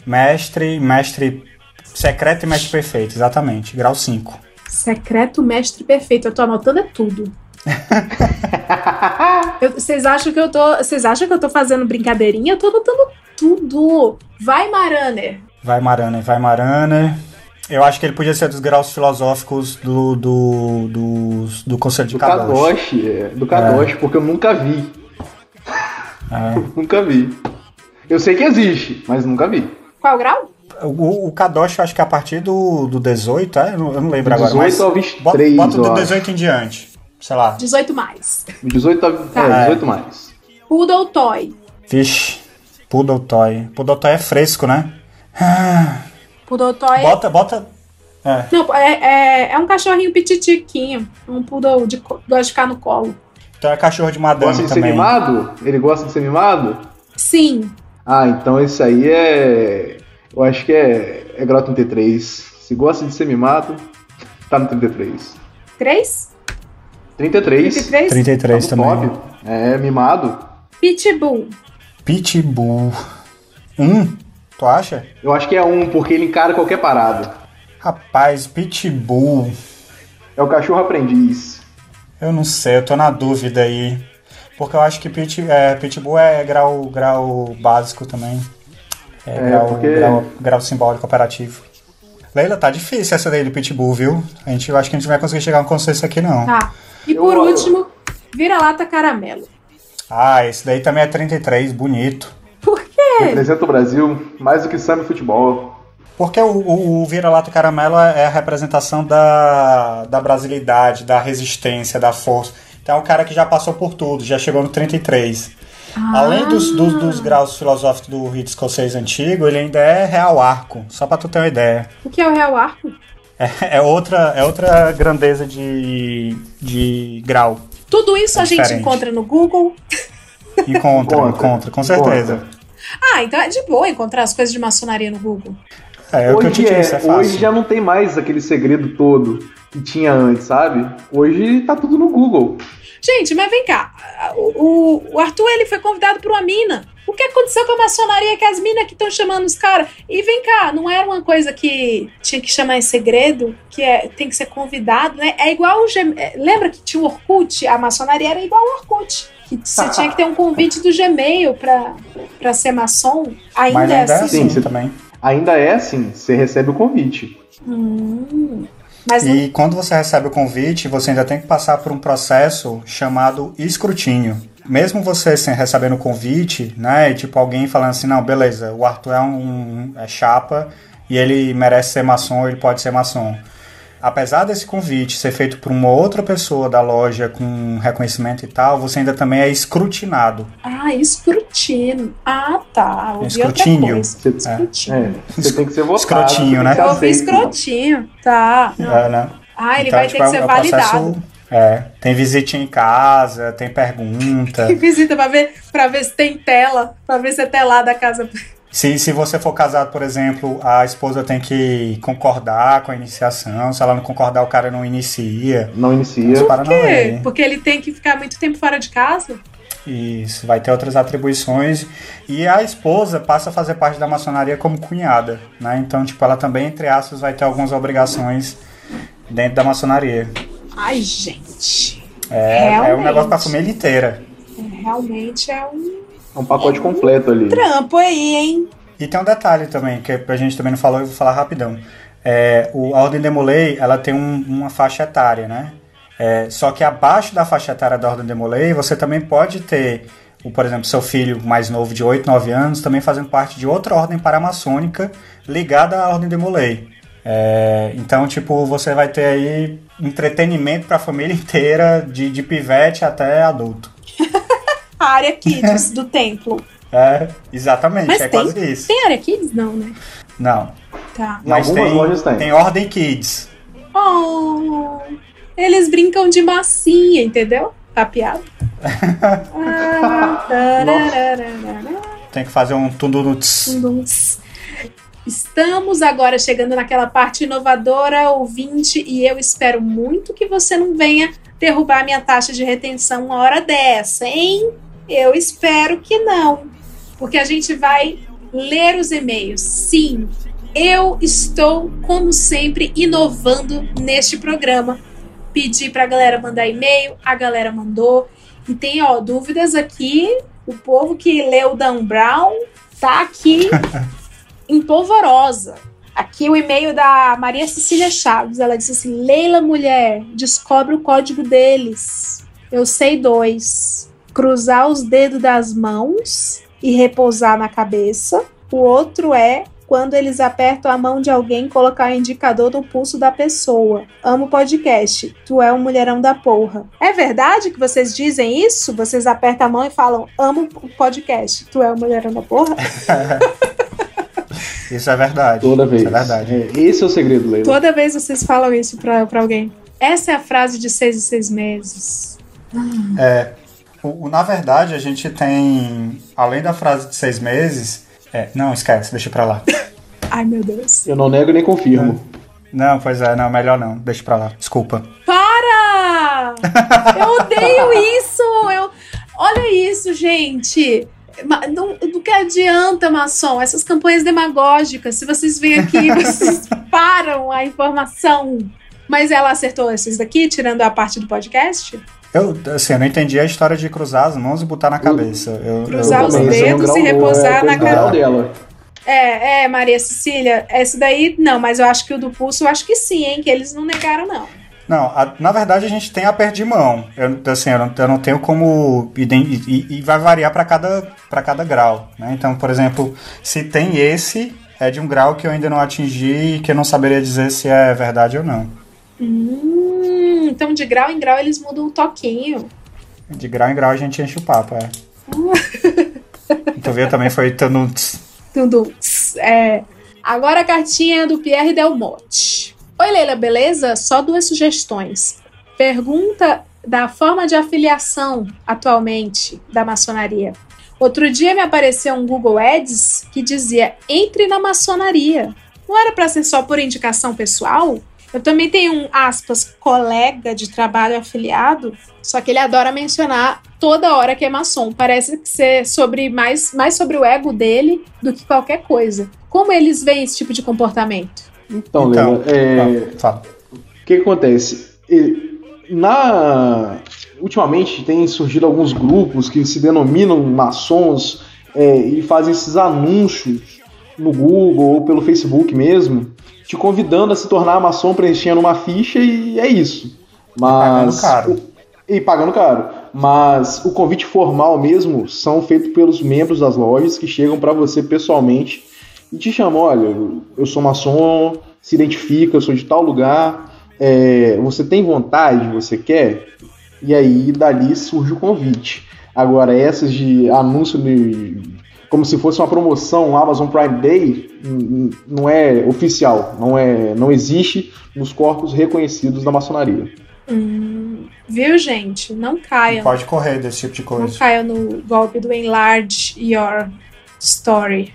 mestre, mestre secreto e mestre perfeito, exatamente, grau 5. secreto mestre perfeito. Eu tô anotando é tudo. Vocês acham que eu tô, vocês acham que eu tô fazendo brincadeirinha? Eu tô anotando tudo. Vai Maraner. Vai Marana, vai Marana. Eu acho que ele podia ser dos graus filosóficos do, do, do, do Conselho de Do Kadosh. Kadosh, é, do Kadosh, porque eu nunca vi. É. nunca vi. Eu sei que existe, mas nunca vi. Qual grau? O, o Kadosh eu acho que é a partir do, do 18, é? Eu não, eu não lembro Do agora. 18 mas ao 23, Bota, bota do acho. 18 em diante. Sei lá. 18 mais. 18, a- Tá. é, 18 mais. Poodle Toy. Vixe. Poodle Toy. Poodle Toy é fresco, né? Poodle Toy. Bota, bota. É. Não, é, é, é um cachorrinho pititiquinho. Um poodle de gosta de ficar no colo. Então é cachorro de madame Gosta de ser também. mimado? Ele gosta de ser mimado? Sim. Ah, então esse aí é. Eu acho que é, é grau 33. Se gosta de ser mimado, tá no 33. 3? 33. 33? 33 Tá também. top. É, mimado. Pitbull. Pitbull. Um? Tu acha? Eu acho que é um, porque ele encara qualquer parada. Rapaz, Pitbull. É o cachorro aprendiz. Eu não sei, eu tô na dúvida aí. Porque eu acho que Pit, é, Pitbull é grau, grau básico também. É, É, grau, porque- grau, grau simbólico operativo. Leila, tá difícil essa daí do Pitbull, viu? A gente, eu acho que a gente não vai conseguir chegar a um consenso aqui, não. Tá. E por último, vira-lata caramelo. Ah, esse daí também é 33, bonito. Por quê? Representa o Brasil mais do que samba e futebol. Porque o, o, o vira-lata caramelo é a representação da, da brasilidade, da resistência, da força. Então é um cara que já passou por tudo, já chegou no 33. Além dos, dos, dos graus filosóficos do rito escocês antigo, ele ainda é real arco, só pra tu ter uma ideia. O que é o real arco? É, é outra, é outra grandeza de, de grau. Tudo isso É a gente encontra no Google. Encontra, Encontra, encontra, com certeza. encontra. Ah, então é de boa encontrar as coisas de maçonaria no Google. É, é o que eu hoje, te disse, é fácil. hoje já não tem mais aquele segredo todo que tinha antes, sabe? Hoje tá tudo no Google. Gente, mas vem cá. O, o- o Arthur ele foi convidado por uma mina. O que aconteceu com a maçonaria que as minas que estão chamando os caras? E vem cá, não era uma coisa que tinha que chamar em segredo, que é, tem que ser convidado, né? É igual o é, Lembra que tinha o Orkut? A maçonaria era igual o Orkut. Que você tinha que ter um convite do Gmail pra, pra ser maçom. Ainda Mas é ainda é assim. assim você- também. Ainda é assim, você recebe o convite. Hum, mas não- E quando você recebe o convite, você ainda tem que passar por um processo chamado escrutínio. Mesmo você sem recebendo o convite, né? Tipo alguém falando assim, não, beleza, o Arthur é um é chapa e ele merece ser maçom, ele pode ser maçom. Apesar desse convite ser feito por uma outra pessoa da loja com reconhecimento e tal, você ainda também é escrutinado. Ah, escrutínio. Ah, tá. Ouvi Escrutínio. outra coisa. Você, Escrutínio. é, você tem que ser votado. Escrotinho, tem né? Eu ouvi aceito. escrotinho. Tá. É, né? Ah, ele Então, vai tipo, ter que é ser é um processo- validado. É, tem visitinha em casa, tem pergunta. Tem visita pra ver, pra ver se tem tela, pra ver se é telada a casa. Se, se você for casado, por exemplo, a esposa tem que concordar com a iniciação. Se ela não concordar, o cara não inicia. Não inicia. Por quê? Porque ele tem que ficar muito tempo fora de casa? Isso, vai ter outras atribuições. E a esposa passa a fazer parte da maçonaria como cunhada, né? Então, tipo, ela também, entre aspas, vai ter algumas obrigações dentro da maçonaria. Ai, gente. É, é um Realmente. negócio pra família inteira. É, Realmente é um É um pacote completo ali. trampo aí, hein? E tem um detalhe também, que a gente também não falou, eu vou falar rapidão. É, o, a Ordem Demolei, ela tem um- uma faixa etária, né? É, só que abaixo da faixa etária da Ordem Demolei, você também pode ter, o, por exemplo, seu filho mais novo de 8, 9 anos, também fazendo parte de outra ordem paramaçônica ligada à Ordem Demolei. É, então, tipo, você vai ter aí entretenimento para a família inteira, de, de pivete até adulto. A área kids do templo. É, exatamente, Mas é tem, quase isso. tem área kids? Não, né? Não, Tá. Mas algumas tem, lojas tem. tem Ordem Kids. Oh, eles brincam de massinha, entendeu? Tá piada? Ah. Tem que fazer um tundunuts. Tunduns. Estamos agora chegando naquela parte inovadora, ouvinte, e eu espero muito que você não venha derrubar minha taxa de retenção uma hora dessa, hein? Eu espero que não, porque a gente vai ler os e-mails. Sim, eu estou, como sempre, inovando neste programa. Pedi pra galera mandar e-mail, a galera mandou. E tem, ó, dúvidas aqui. O povo que leu Dan Brown tá aqui em polvorosa. Aqui o e-mail da Maria Cecília Chaves. Ela disse assim: Leila, mulher, descobre o código deles. Eu sei dois: cruzar os dedos das mãos e repousar na cabeça. O outro é quando eles apertam a mão de alguém colocar o indicador do pulso da pessoa. Amo podcast. Tu é um mulherão da porra. É verdade que vocês dizem isso? Vocês apertam a mão e falam: Amo o podcast. Tu é um mulherão da porra? Isso é verdade. Toda vez. Isso é verdade. É, esse é o segredo, Leila. Toda vez vocês falam isso pra, pra alguém. Essa é a frase de seis e seis meses. É, o, o- na verdade, a gente tem, além da frase de seis meses, é, não, esquece, deixa pra lá. Ai, meu Deus. Eu não nego nem confirmo. Não, pois é, não, melhor não, deixa pra lá, desculpa. Para! Eu odeio isso! Eu... Olha isso, gente! Não, do que adianta, maçom? Essas campanhas demagógicas. Se vocês vêm aqui, vocês param a informação. Mas ela acertou esses daqui, tirando a parte do podcast? Eu, assim, eu não entendi a história de cruzar as mãos e botar na cabeça. Eu, Cruzar eu, os dedos e repousar é, na cara. dela. É, é, Maria Cecília, esse daí não, mas eu acho que o do pulso, eu acho que sim, hein? Que eles não negaram, não. Não, a- na verdade a gente tem a perda de mão. Eu, assim, eu não, eu não tenho como. E, e vai variar para cada, pra cada grau. Né? Então, por exemplo, se tem esse, é de um grau que eu ainda não atingi e que eu não saberia dizer se é verdade ou não. Hum, então de grau em grau eles mudam um toquinho. De grau em grau a gente enche o papo, é. Então viu também foi Tanuts. Tunduns. É. Agora a cartinha do Pierre Delmotte. Oi, Leila, beleza? Só duas sugestões. Pergunta da forma de afiliação atualmente da maçonaria. Outro dia me apareceu um Google Ads que dizia entre na maçonaria. Não era para ser só por indicação pessoal? Eu também tenho um, aspas, colega de trabalho afiliado, só que ele adora mencionar toda hora que é maçom. Parece que ser sobre mais, mais sobre o ego dele do que qualquer coisa. Como eles veem esse tipo de comportamento? Então, Então, Leila, é, Fala. o que, acontece? Na... Ultimamente tem surgido alguns grupos que se denominam maçons é, e fazem esses anúncios no Google ou pelo Facebook mesmo, te convidando a se tornar maçom preenchendo uma ficha e é isso. Mas pagando caro. o- e pagando caro. Mas o convite formal mesmo são feitos pelos membros das lojas que chegam para você pessoalmente e te chamam, olha, eu sou maçom, se identifica, eu sou de tal lugar, é, você tem vontade, você quer? E aí dali surge o convite. Agora, essas de anúncio de. Como se fosse uma promoção, Amazon Prime Day, não é oficial, não, é, não existe nos corpos reconhecidos da maçonaria. Hum, viu, gente? Não caiam. Pode correr desse tipo de Não coisa. caiam no golpe do enlarge your story.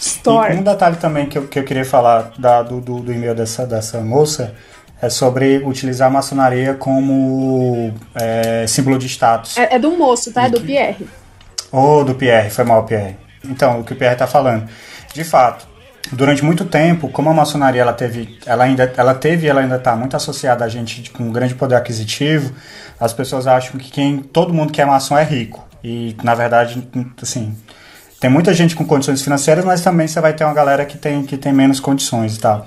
Story. E um detalhe também que eu, que eu queria falar da- do, do, do e-mail dessa, dessa moça é sobre utilizar a maçonaria como é, símbolo de status. É, é do moço, tá? É do Pierre. Ou do Pierre, foi mal, Pierre. Então, o que o Pierre está falando. De fato, durante muito tempo, como a maçonaria ela teve, ela ainda, ela teve ela ainda está muito associada a gente com um grande poder aquisitivo, as pessoas acham que quem, todo mundo que é maçom é rico. E, na verdade, assim, tem muita gente com condições financeiras, mas também você vai ter uma galera que tem, que tem menos condições e tal.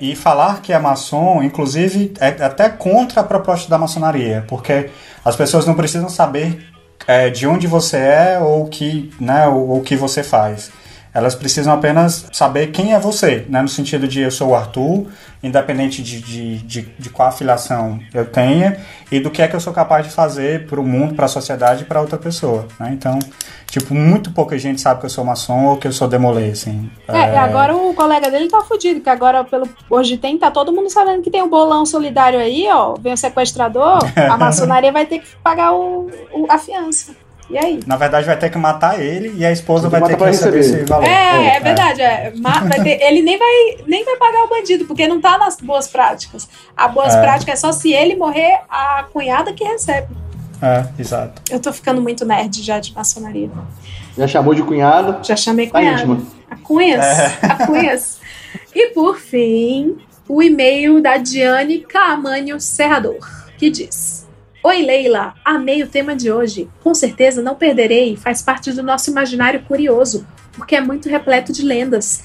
E falar que é maçom, inclusive, é até contra a proposta da maçonaria, porque as pessoas não precisam saber é, de onde você é ou que, né, ou, o que você faz. Elas precisam apenas saber quem é você, né, no sentido de eu sou o Arthur, independente de, de, de, de qual afiliação eu tenha, e do que é que eu sou capaz de fazer para o mundo, para a sociedade e para outra pessoa. Né? Então, tipo, muito pouca gente sabe que eu sou maçom ou que eu sou demolê, assim. É, e agora o colega dele tá fudido, que agora pelo hoje tem, tá todo mundo sabendo que tem o bolão solidário aí, ó. Vem o sequestrador, a maçonaria vai ter que pagar o, o- a fiança. E aí? Na verdade, vai ter que matar ele e a esposa vai ter matar que receber, receber. esse valor. É, é, verdade. É. Vai ter- ele nem vai, nem vai pagar o bandido, porque não tá nas boas práticas. A boas É. práticas é só se ele morrer, a cunhada que recebe. É, exato. Eu tô ficando muito nerd já de maçonaria. Já chamou de cunhado? Já chamei Tá cunhada. íntima. A Cunhas. É. A Cunhas. E por fim, o e-mail da Diane Caamânio Serrador, que diz: Oi, Leila, amei o tema de hoje. Com certeza não perderei, faz parte do nosso imaginário curioso, porque é muito repleto de lendas.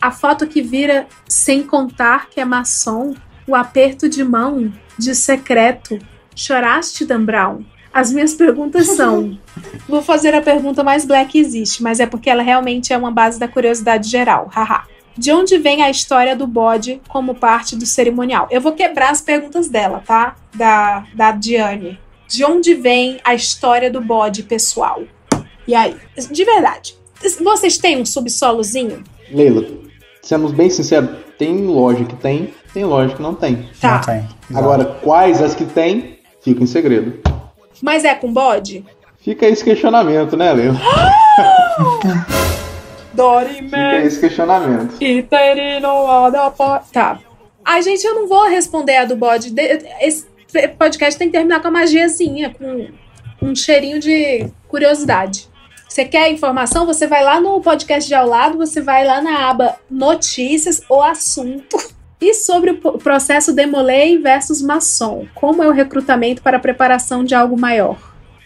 A foto que vira sem contar que é maçom, o aperto de mão de secreto. Choraste, Dan Brown? As minhas perguntas são: Vou fazer a pergunta mais black que existe, mas é porque ela realmente é uma base da curiosidade geral. Haha. De onde vem a história do bode como parte do cerimonial? Eu vou quebrar as perguntas dela, tá? Da, da Diane. De onde vem a história do bode pessoal? E aí? De verdade, vocês têm um subsolozinho? Leila, sendo bem sincero, tem loja que tem, tem loja que não tem. Tá. Não tem. Agora, quais as que tem, fica em segredo. Mas é com bode? Fica esse questionamento, né, Leila? Dorime. Fica esse questionamento. Tá. Ai, gente, eu não vou responder a do bode. De- Esse podcast tem que terminar com a magiazinha, com um cheirinho de curiosidade. Você quer informação? Você vai lá no podcast de ao lado, você vai lá na aba Notícias ou Assunto. E sobre o processo Demolei versus Maçom. Como é o recrutamento para a preparação de algo maior?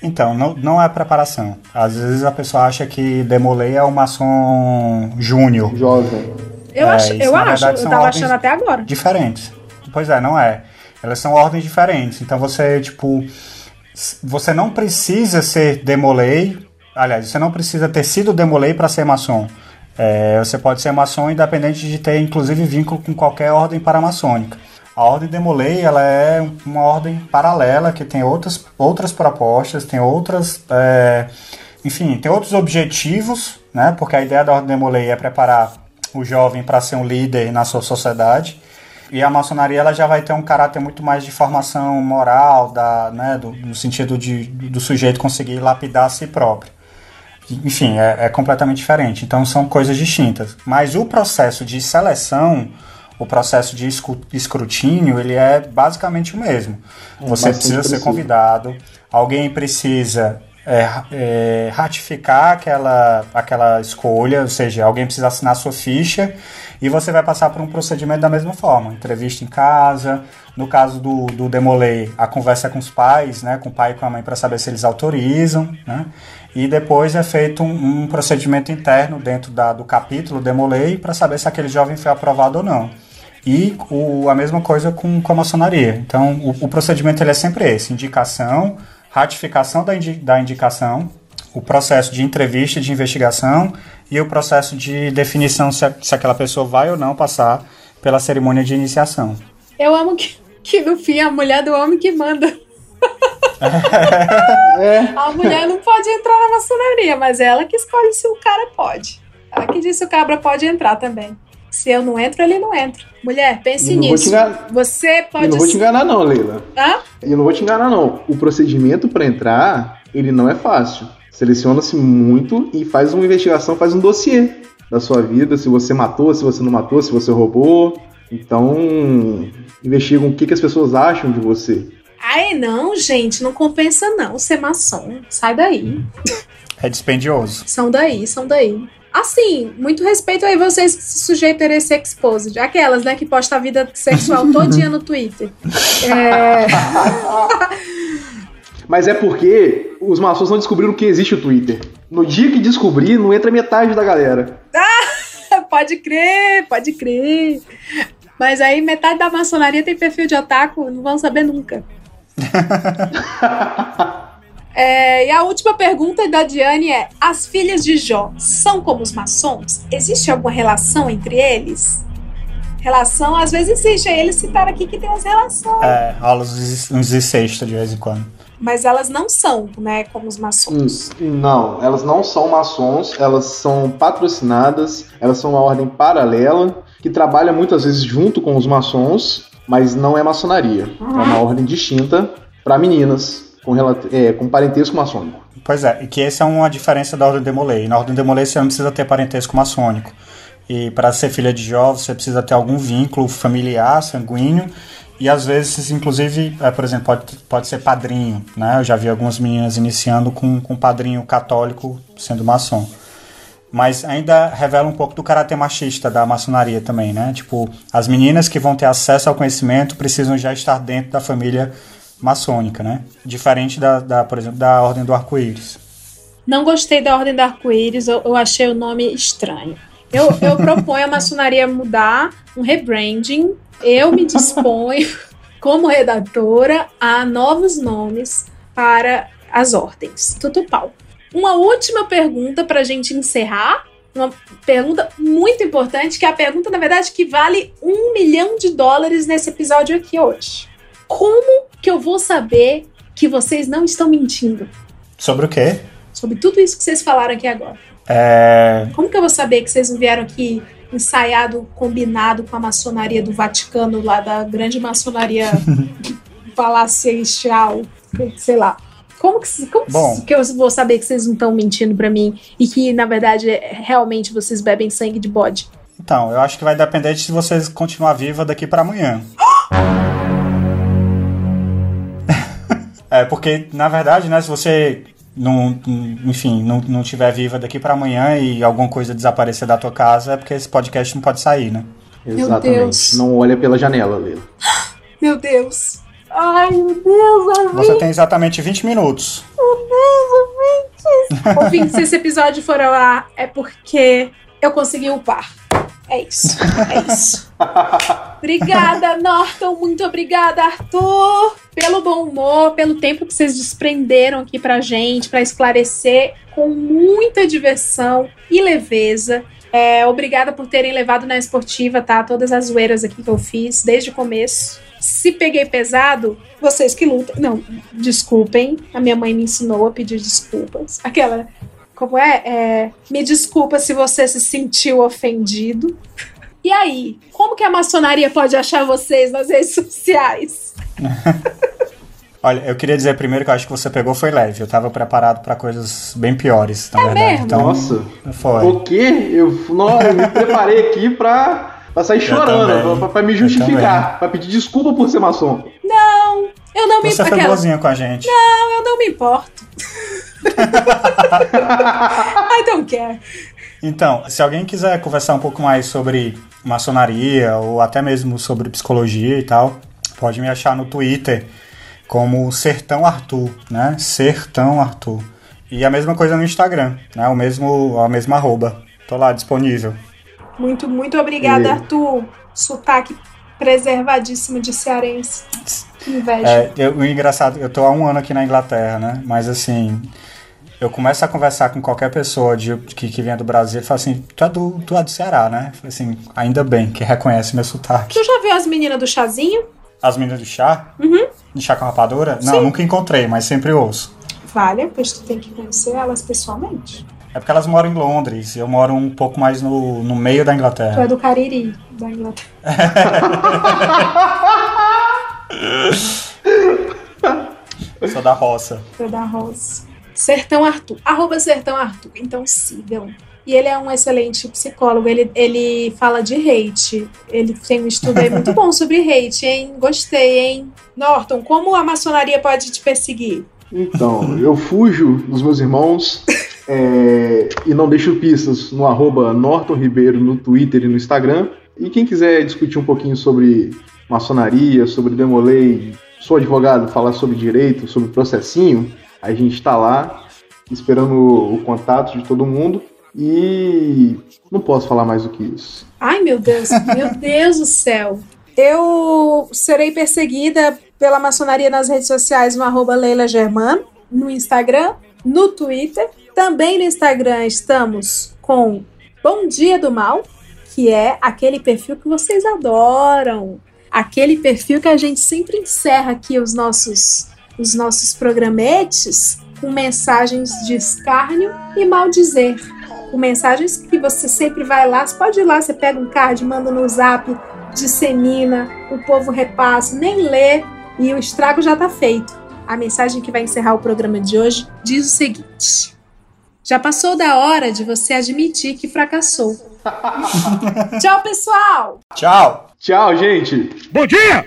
Então, não, não é preparação. Às vezes a pessoa acha que Demolei é o maçom júnior. Jovem. Eu É, acho, isso, eu acho, verdade, eu são tava ordens achando até agora. Diferentes. Pois é, não é. Elas são ordens diferentes. Então você, tipo, você não precisa ser Demolei. Aliás, você não precisa ter sido Demolei para ser maçom. É, você pode ser maçom independente de ter, inclusive, vínculo com qualquer ordem paramaçônica. A ordem Demolei ela é uma ordem paralela que tem outras, outras propostas, tem outras. é, enfim, tem outros objetivos, né? Porque a ideia da ordem Demolei é preparar o jovem para ser um líder na sua sociedade. E a maçonaria ela já vai ter um caráter muito mais de formação moral, da, né, do, no sentido de, do sujeito conseguir lapidar a si próprio. Enfim, é, é completamente diferente. Então são coisas distintas. Mas o processo de seleção, o processo de escrutínio, ele é basicamente o mesmo. É, Você precisa ser convidado, alguém precisa é, é, ratificar aquela, aquela escolha, ou seja, alguém precisa assinar sua ficha e você vai passar por um procedimento da mesma forma. Entrevista em casa, no caso do, do Demolei, a conversa com os pais, né, com o pai e com a mãe para saber se eles autorizam, né, e depois é feito um, um procedimento interno dentro da, do capítulo Demolei para saber se aquele jovem foi aprovado ou não. E o, a mesma coisa com, com a maçonaria. Então, o, o procedimento ele é sempre esse: indicação, ratificação da, indi, da indicação, o processo de entrevista, de investigação e o processo de definição se, a, se aquela pessoa vai ou não passar pela cerimônia de iniciação. Eu amo que, que no fim é a mulher do homem que manda. A mulher não pode entrar na maçonaria, mas é ela que escolhe se o cara pode. Ela que diz se o cabra pode entrar também. Se eu não entro, ele não entra. Mulher, pense não vou nisso. Você pode. não vou te enganar não, Leila. Hã? Eu não vou te enganar não. O procedimento para entrar, ele não é fácil. Seleciona-se muito e faz uma investigação, faz um dossiê. da sua vida, se você matou, se você não matou, se você roubou. Então, investigam o que, que as pessoas acham de você. Ai, não, gente, não compensa não ser maçom. Sai daí. É dispendioso. São daí, são daí. Assim, muito respeito aí vocês que se sujeitam a esse exposed. Aquelas, né, que postam a vida sexual todinha no Twitter. É... Mas é porque os maçons não descobriram que existe o Twitter. No dia que descobrir, não entra metade da galera. Ah, pode crer, pode crer. Mas aí metade da maçonaria tem perfil de otaku, não vão saber nunca. É, e a última pergunta da Diane é: As filhas de Jó são como os maçons? Existe alguma relação entre eles? Relação, às vezes existe. Aí eles citaram aqui que tem umas relações. É, rola uns incestos de vez em quando. Mas elas não são, né, como os maçons. Hum, Não, elas não são maçons, elas são patrocinadas, elas são uma ordem paralela que trabalha muitas vezes junto com os maçons, mas não é maçonaria. É uma ordem distinta para meninas com, é, com parentesco maçônico. Pois é, e que essa é uma diferença da Ordem de Molay. Na Ordem de Molay você não precisa ter parentesco maçônico. E para ser filha de Jó, você precisa ter algum vínculo familiar, sanguíneo. E às vezes, inclusive, é, por exemplo, pode, pode ser padrinho. Né? Eu já vi algumas meninas iniciando com, com padrinho católico sendo maçom. Mas ainda revela um pouco do caráter machista da maçonaria também, né? Tipo, as meninas que vão ter acesso ao conhecimento precisam já estar dentro da família maçônica, né? Diferente da, da por exemplo, da Ordem do Arco-Íris. Não gostei da Ordem do Arco-Íris, eu, eu achei o nome estranho. Eu, eu proponho a maçonaria mudar, um rebranding. Eu me disponho, como redatora, a novos nomes para as ordens. Tudo pau. Uma última pergunta para a gente encerrar. Uma pergunta muito importante, que é a pergunta, na verdade, que vale um milhão de dólares nesse episódio aqui hoje. Como que eu vou saber que vocês não estão mentindo? Sobre o quê? Sobre tudo isso que vocês falaram aqui agora. É, Como que eu vou saber que vocês não vieram aqui ensaiado, combinado com a maçonaria do Vaticano, lá da grande maçonaria palacial, sei lá. Como que, como Bom. que eu vou saber que vocês não estão mentindo pra mim e que, na verdade, realmente vocês bebem sangue de bode? Então, eu acho que vai depender de se vocês continuar viva daqui para amanhã. é, porque, na verdade, né, se você não, enfim, não, não tiver viva daqui para amanhã e alguma coisa desaparecer da tua casa, é porque esse podcast não pode sair, né? Meu Exatamente. Deus. Não olha pela janela, Lila. Meu Deus. Ai, meu Deus, Você tem exatamente 20 minutos. Ouvindo, se esse episódio for ao ar, é porque eu consegui upar. É isso. É isso. obrigada, Norton. Muito obrigada, Arthur, pelo bom humor, pelo tempo que vocês desprenderam aqui pra gente, pra esclarecer com muita diversão e leveza. É, obrigada por terem levado na esportiva, tá? Todas as zoeiras aqui que eu fiz desde o começo. Se peguei pesado, vocês que lutam. Não, desculpem. A minha mãe me ensinou a pedir desculpas. Aquela. Como é? é me desculpa se você se sentiu ofendido. E aí, como que a maçonaria pode achar vocês nas redes sociais? Olha, eu queria dizer primeiro que eu acho que você pegou foi leve. Eu tava preparado para coisas bem piores, na verdade. mesmo? Então, Nossa. foi. O quê? Eu, não, eu me preparei aqui pra, pra sair chorando, pra, pra me justificar, pra pedir desculpa por ser maçom. Não, eu não me Você foi aquela- boazinha com a gente. Não, eu não me importo. I don't care. Então, se alguém quiser conversar um pouco mais sobre maçonaria ou até mesmo sobre psicologia e tal, pode me achar no Twitter como Sertão Arthur, né? Sertão Arthur. E a mesma coisa no Instagram, né? O mesmo, a mesma arroba. Tô lá disponível. Muito, muito obrigada, E- Arthur. Sotaque preservadíssimo de cearense. Que inveja. É, eu, o engraçado, eu tô há um ano aqui na Inglaterra, né? Mas assim, eu começo a conversar com qualquer pessoa de, que, que venha do Brasil e fala assim, tu é do, tu é do Ceará, né? Falo assim, ainda bem que reconhece meu sotaque. Tu já viu as meninas do chazinho? As meninas do chá? Uhum. De chá com rapadura? Não, Sim. nunca encontrei, mas sempre ouço. Vale, pois tu tem que conhecer elas pessoalmente. É porque elas moram em Londres eu moro um pouco mais no, no meio da Tu é Inglaterra. do Cariri, da Inglaterra. Sou da roça. É da Rosa. Sertão Arthur, arroba Sertão Arthur. Então sigam. E ele é um excelente psicólogo. Ele, ele fala de hate. Ele tem um estudo aí muito bom sobre hate, hein? Gostei, hein? Norton, como a maçonaria pode te perseguir? Então, eu fujo dos meus irmãos é, e não deixo pistas no arroba Norton Ribeiro no Twitter e no Instagram. E quem quiser discutir um pouquinho sobre maçonaria, sobre demolei, sou advogado, falar sobre direito, sobre processinho, a gente está lá esperando o contato de todo mundo. E não posso falar mais do que isso. Ai, meu Deus, meu Deus do céu. Eu serei perseguida pela maçonaria nas redes sociais no arroba Leila Germano, no Instagram, no Twitter. Também no Instagram estamos com Bom Dia do Mal, que é aquele perfil que vocês adoram. Aquele perfil que a gente sempre encerra aqui os nossos, os nossos programetes com mensagens de escárnio e mal dizer com mensagens que você sempre vai lá. Você pode ir lá, você pega um card, manda no zap, dissemina, o povo repassa, nem lê e o estrago já está feito. A mensagem que vai encerrar o programa de hoje diz o seguinte: Já passou da hora de você admitir que fracassou. Tchau, pessoal! Tchau! Tchau, gente! Bom dia!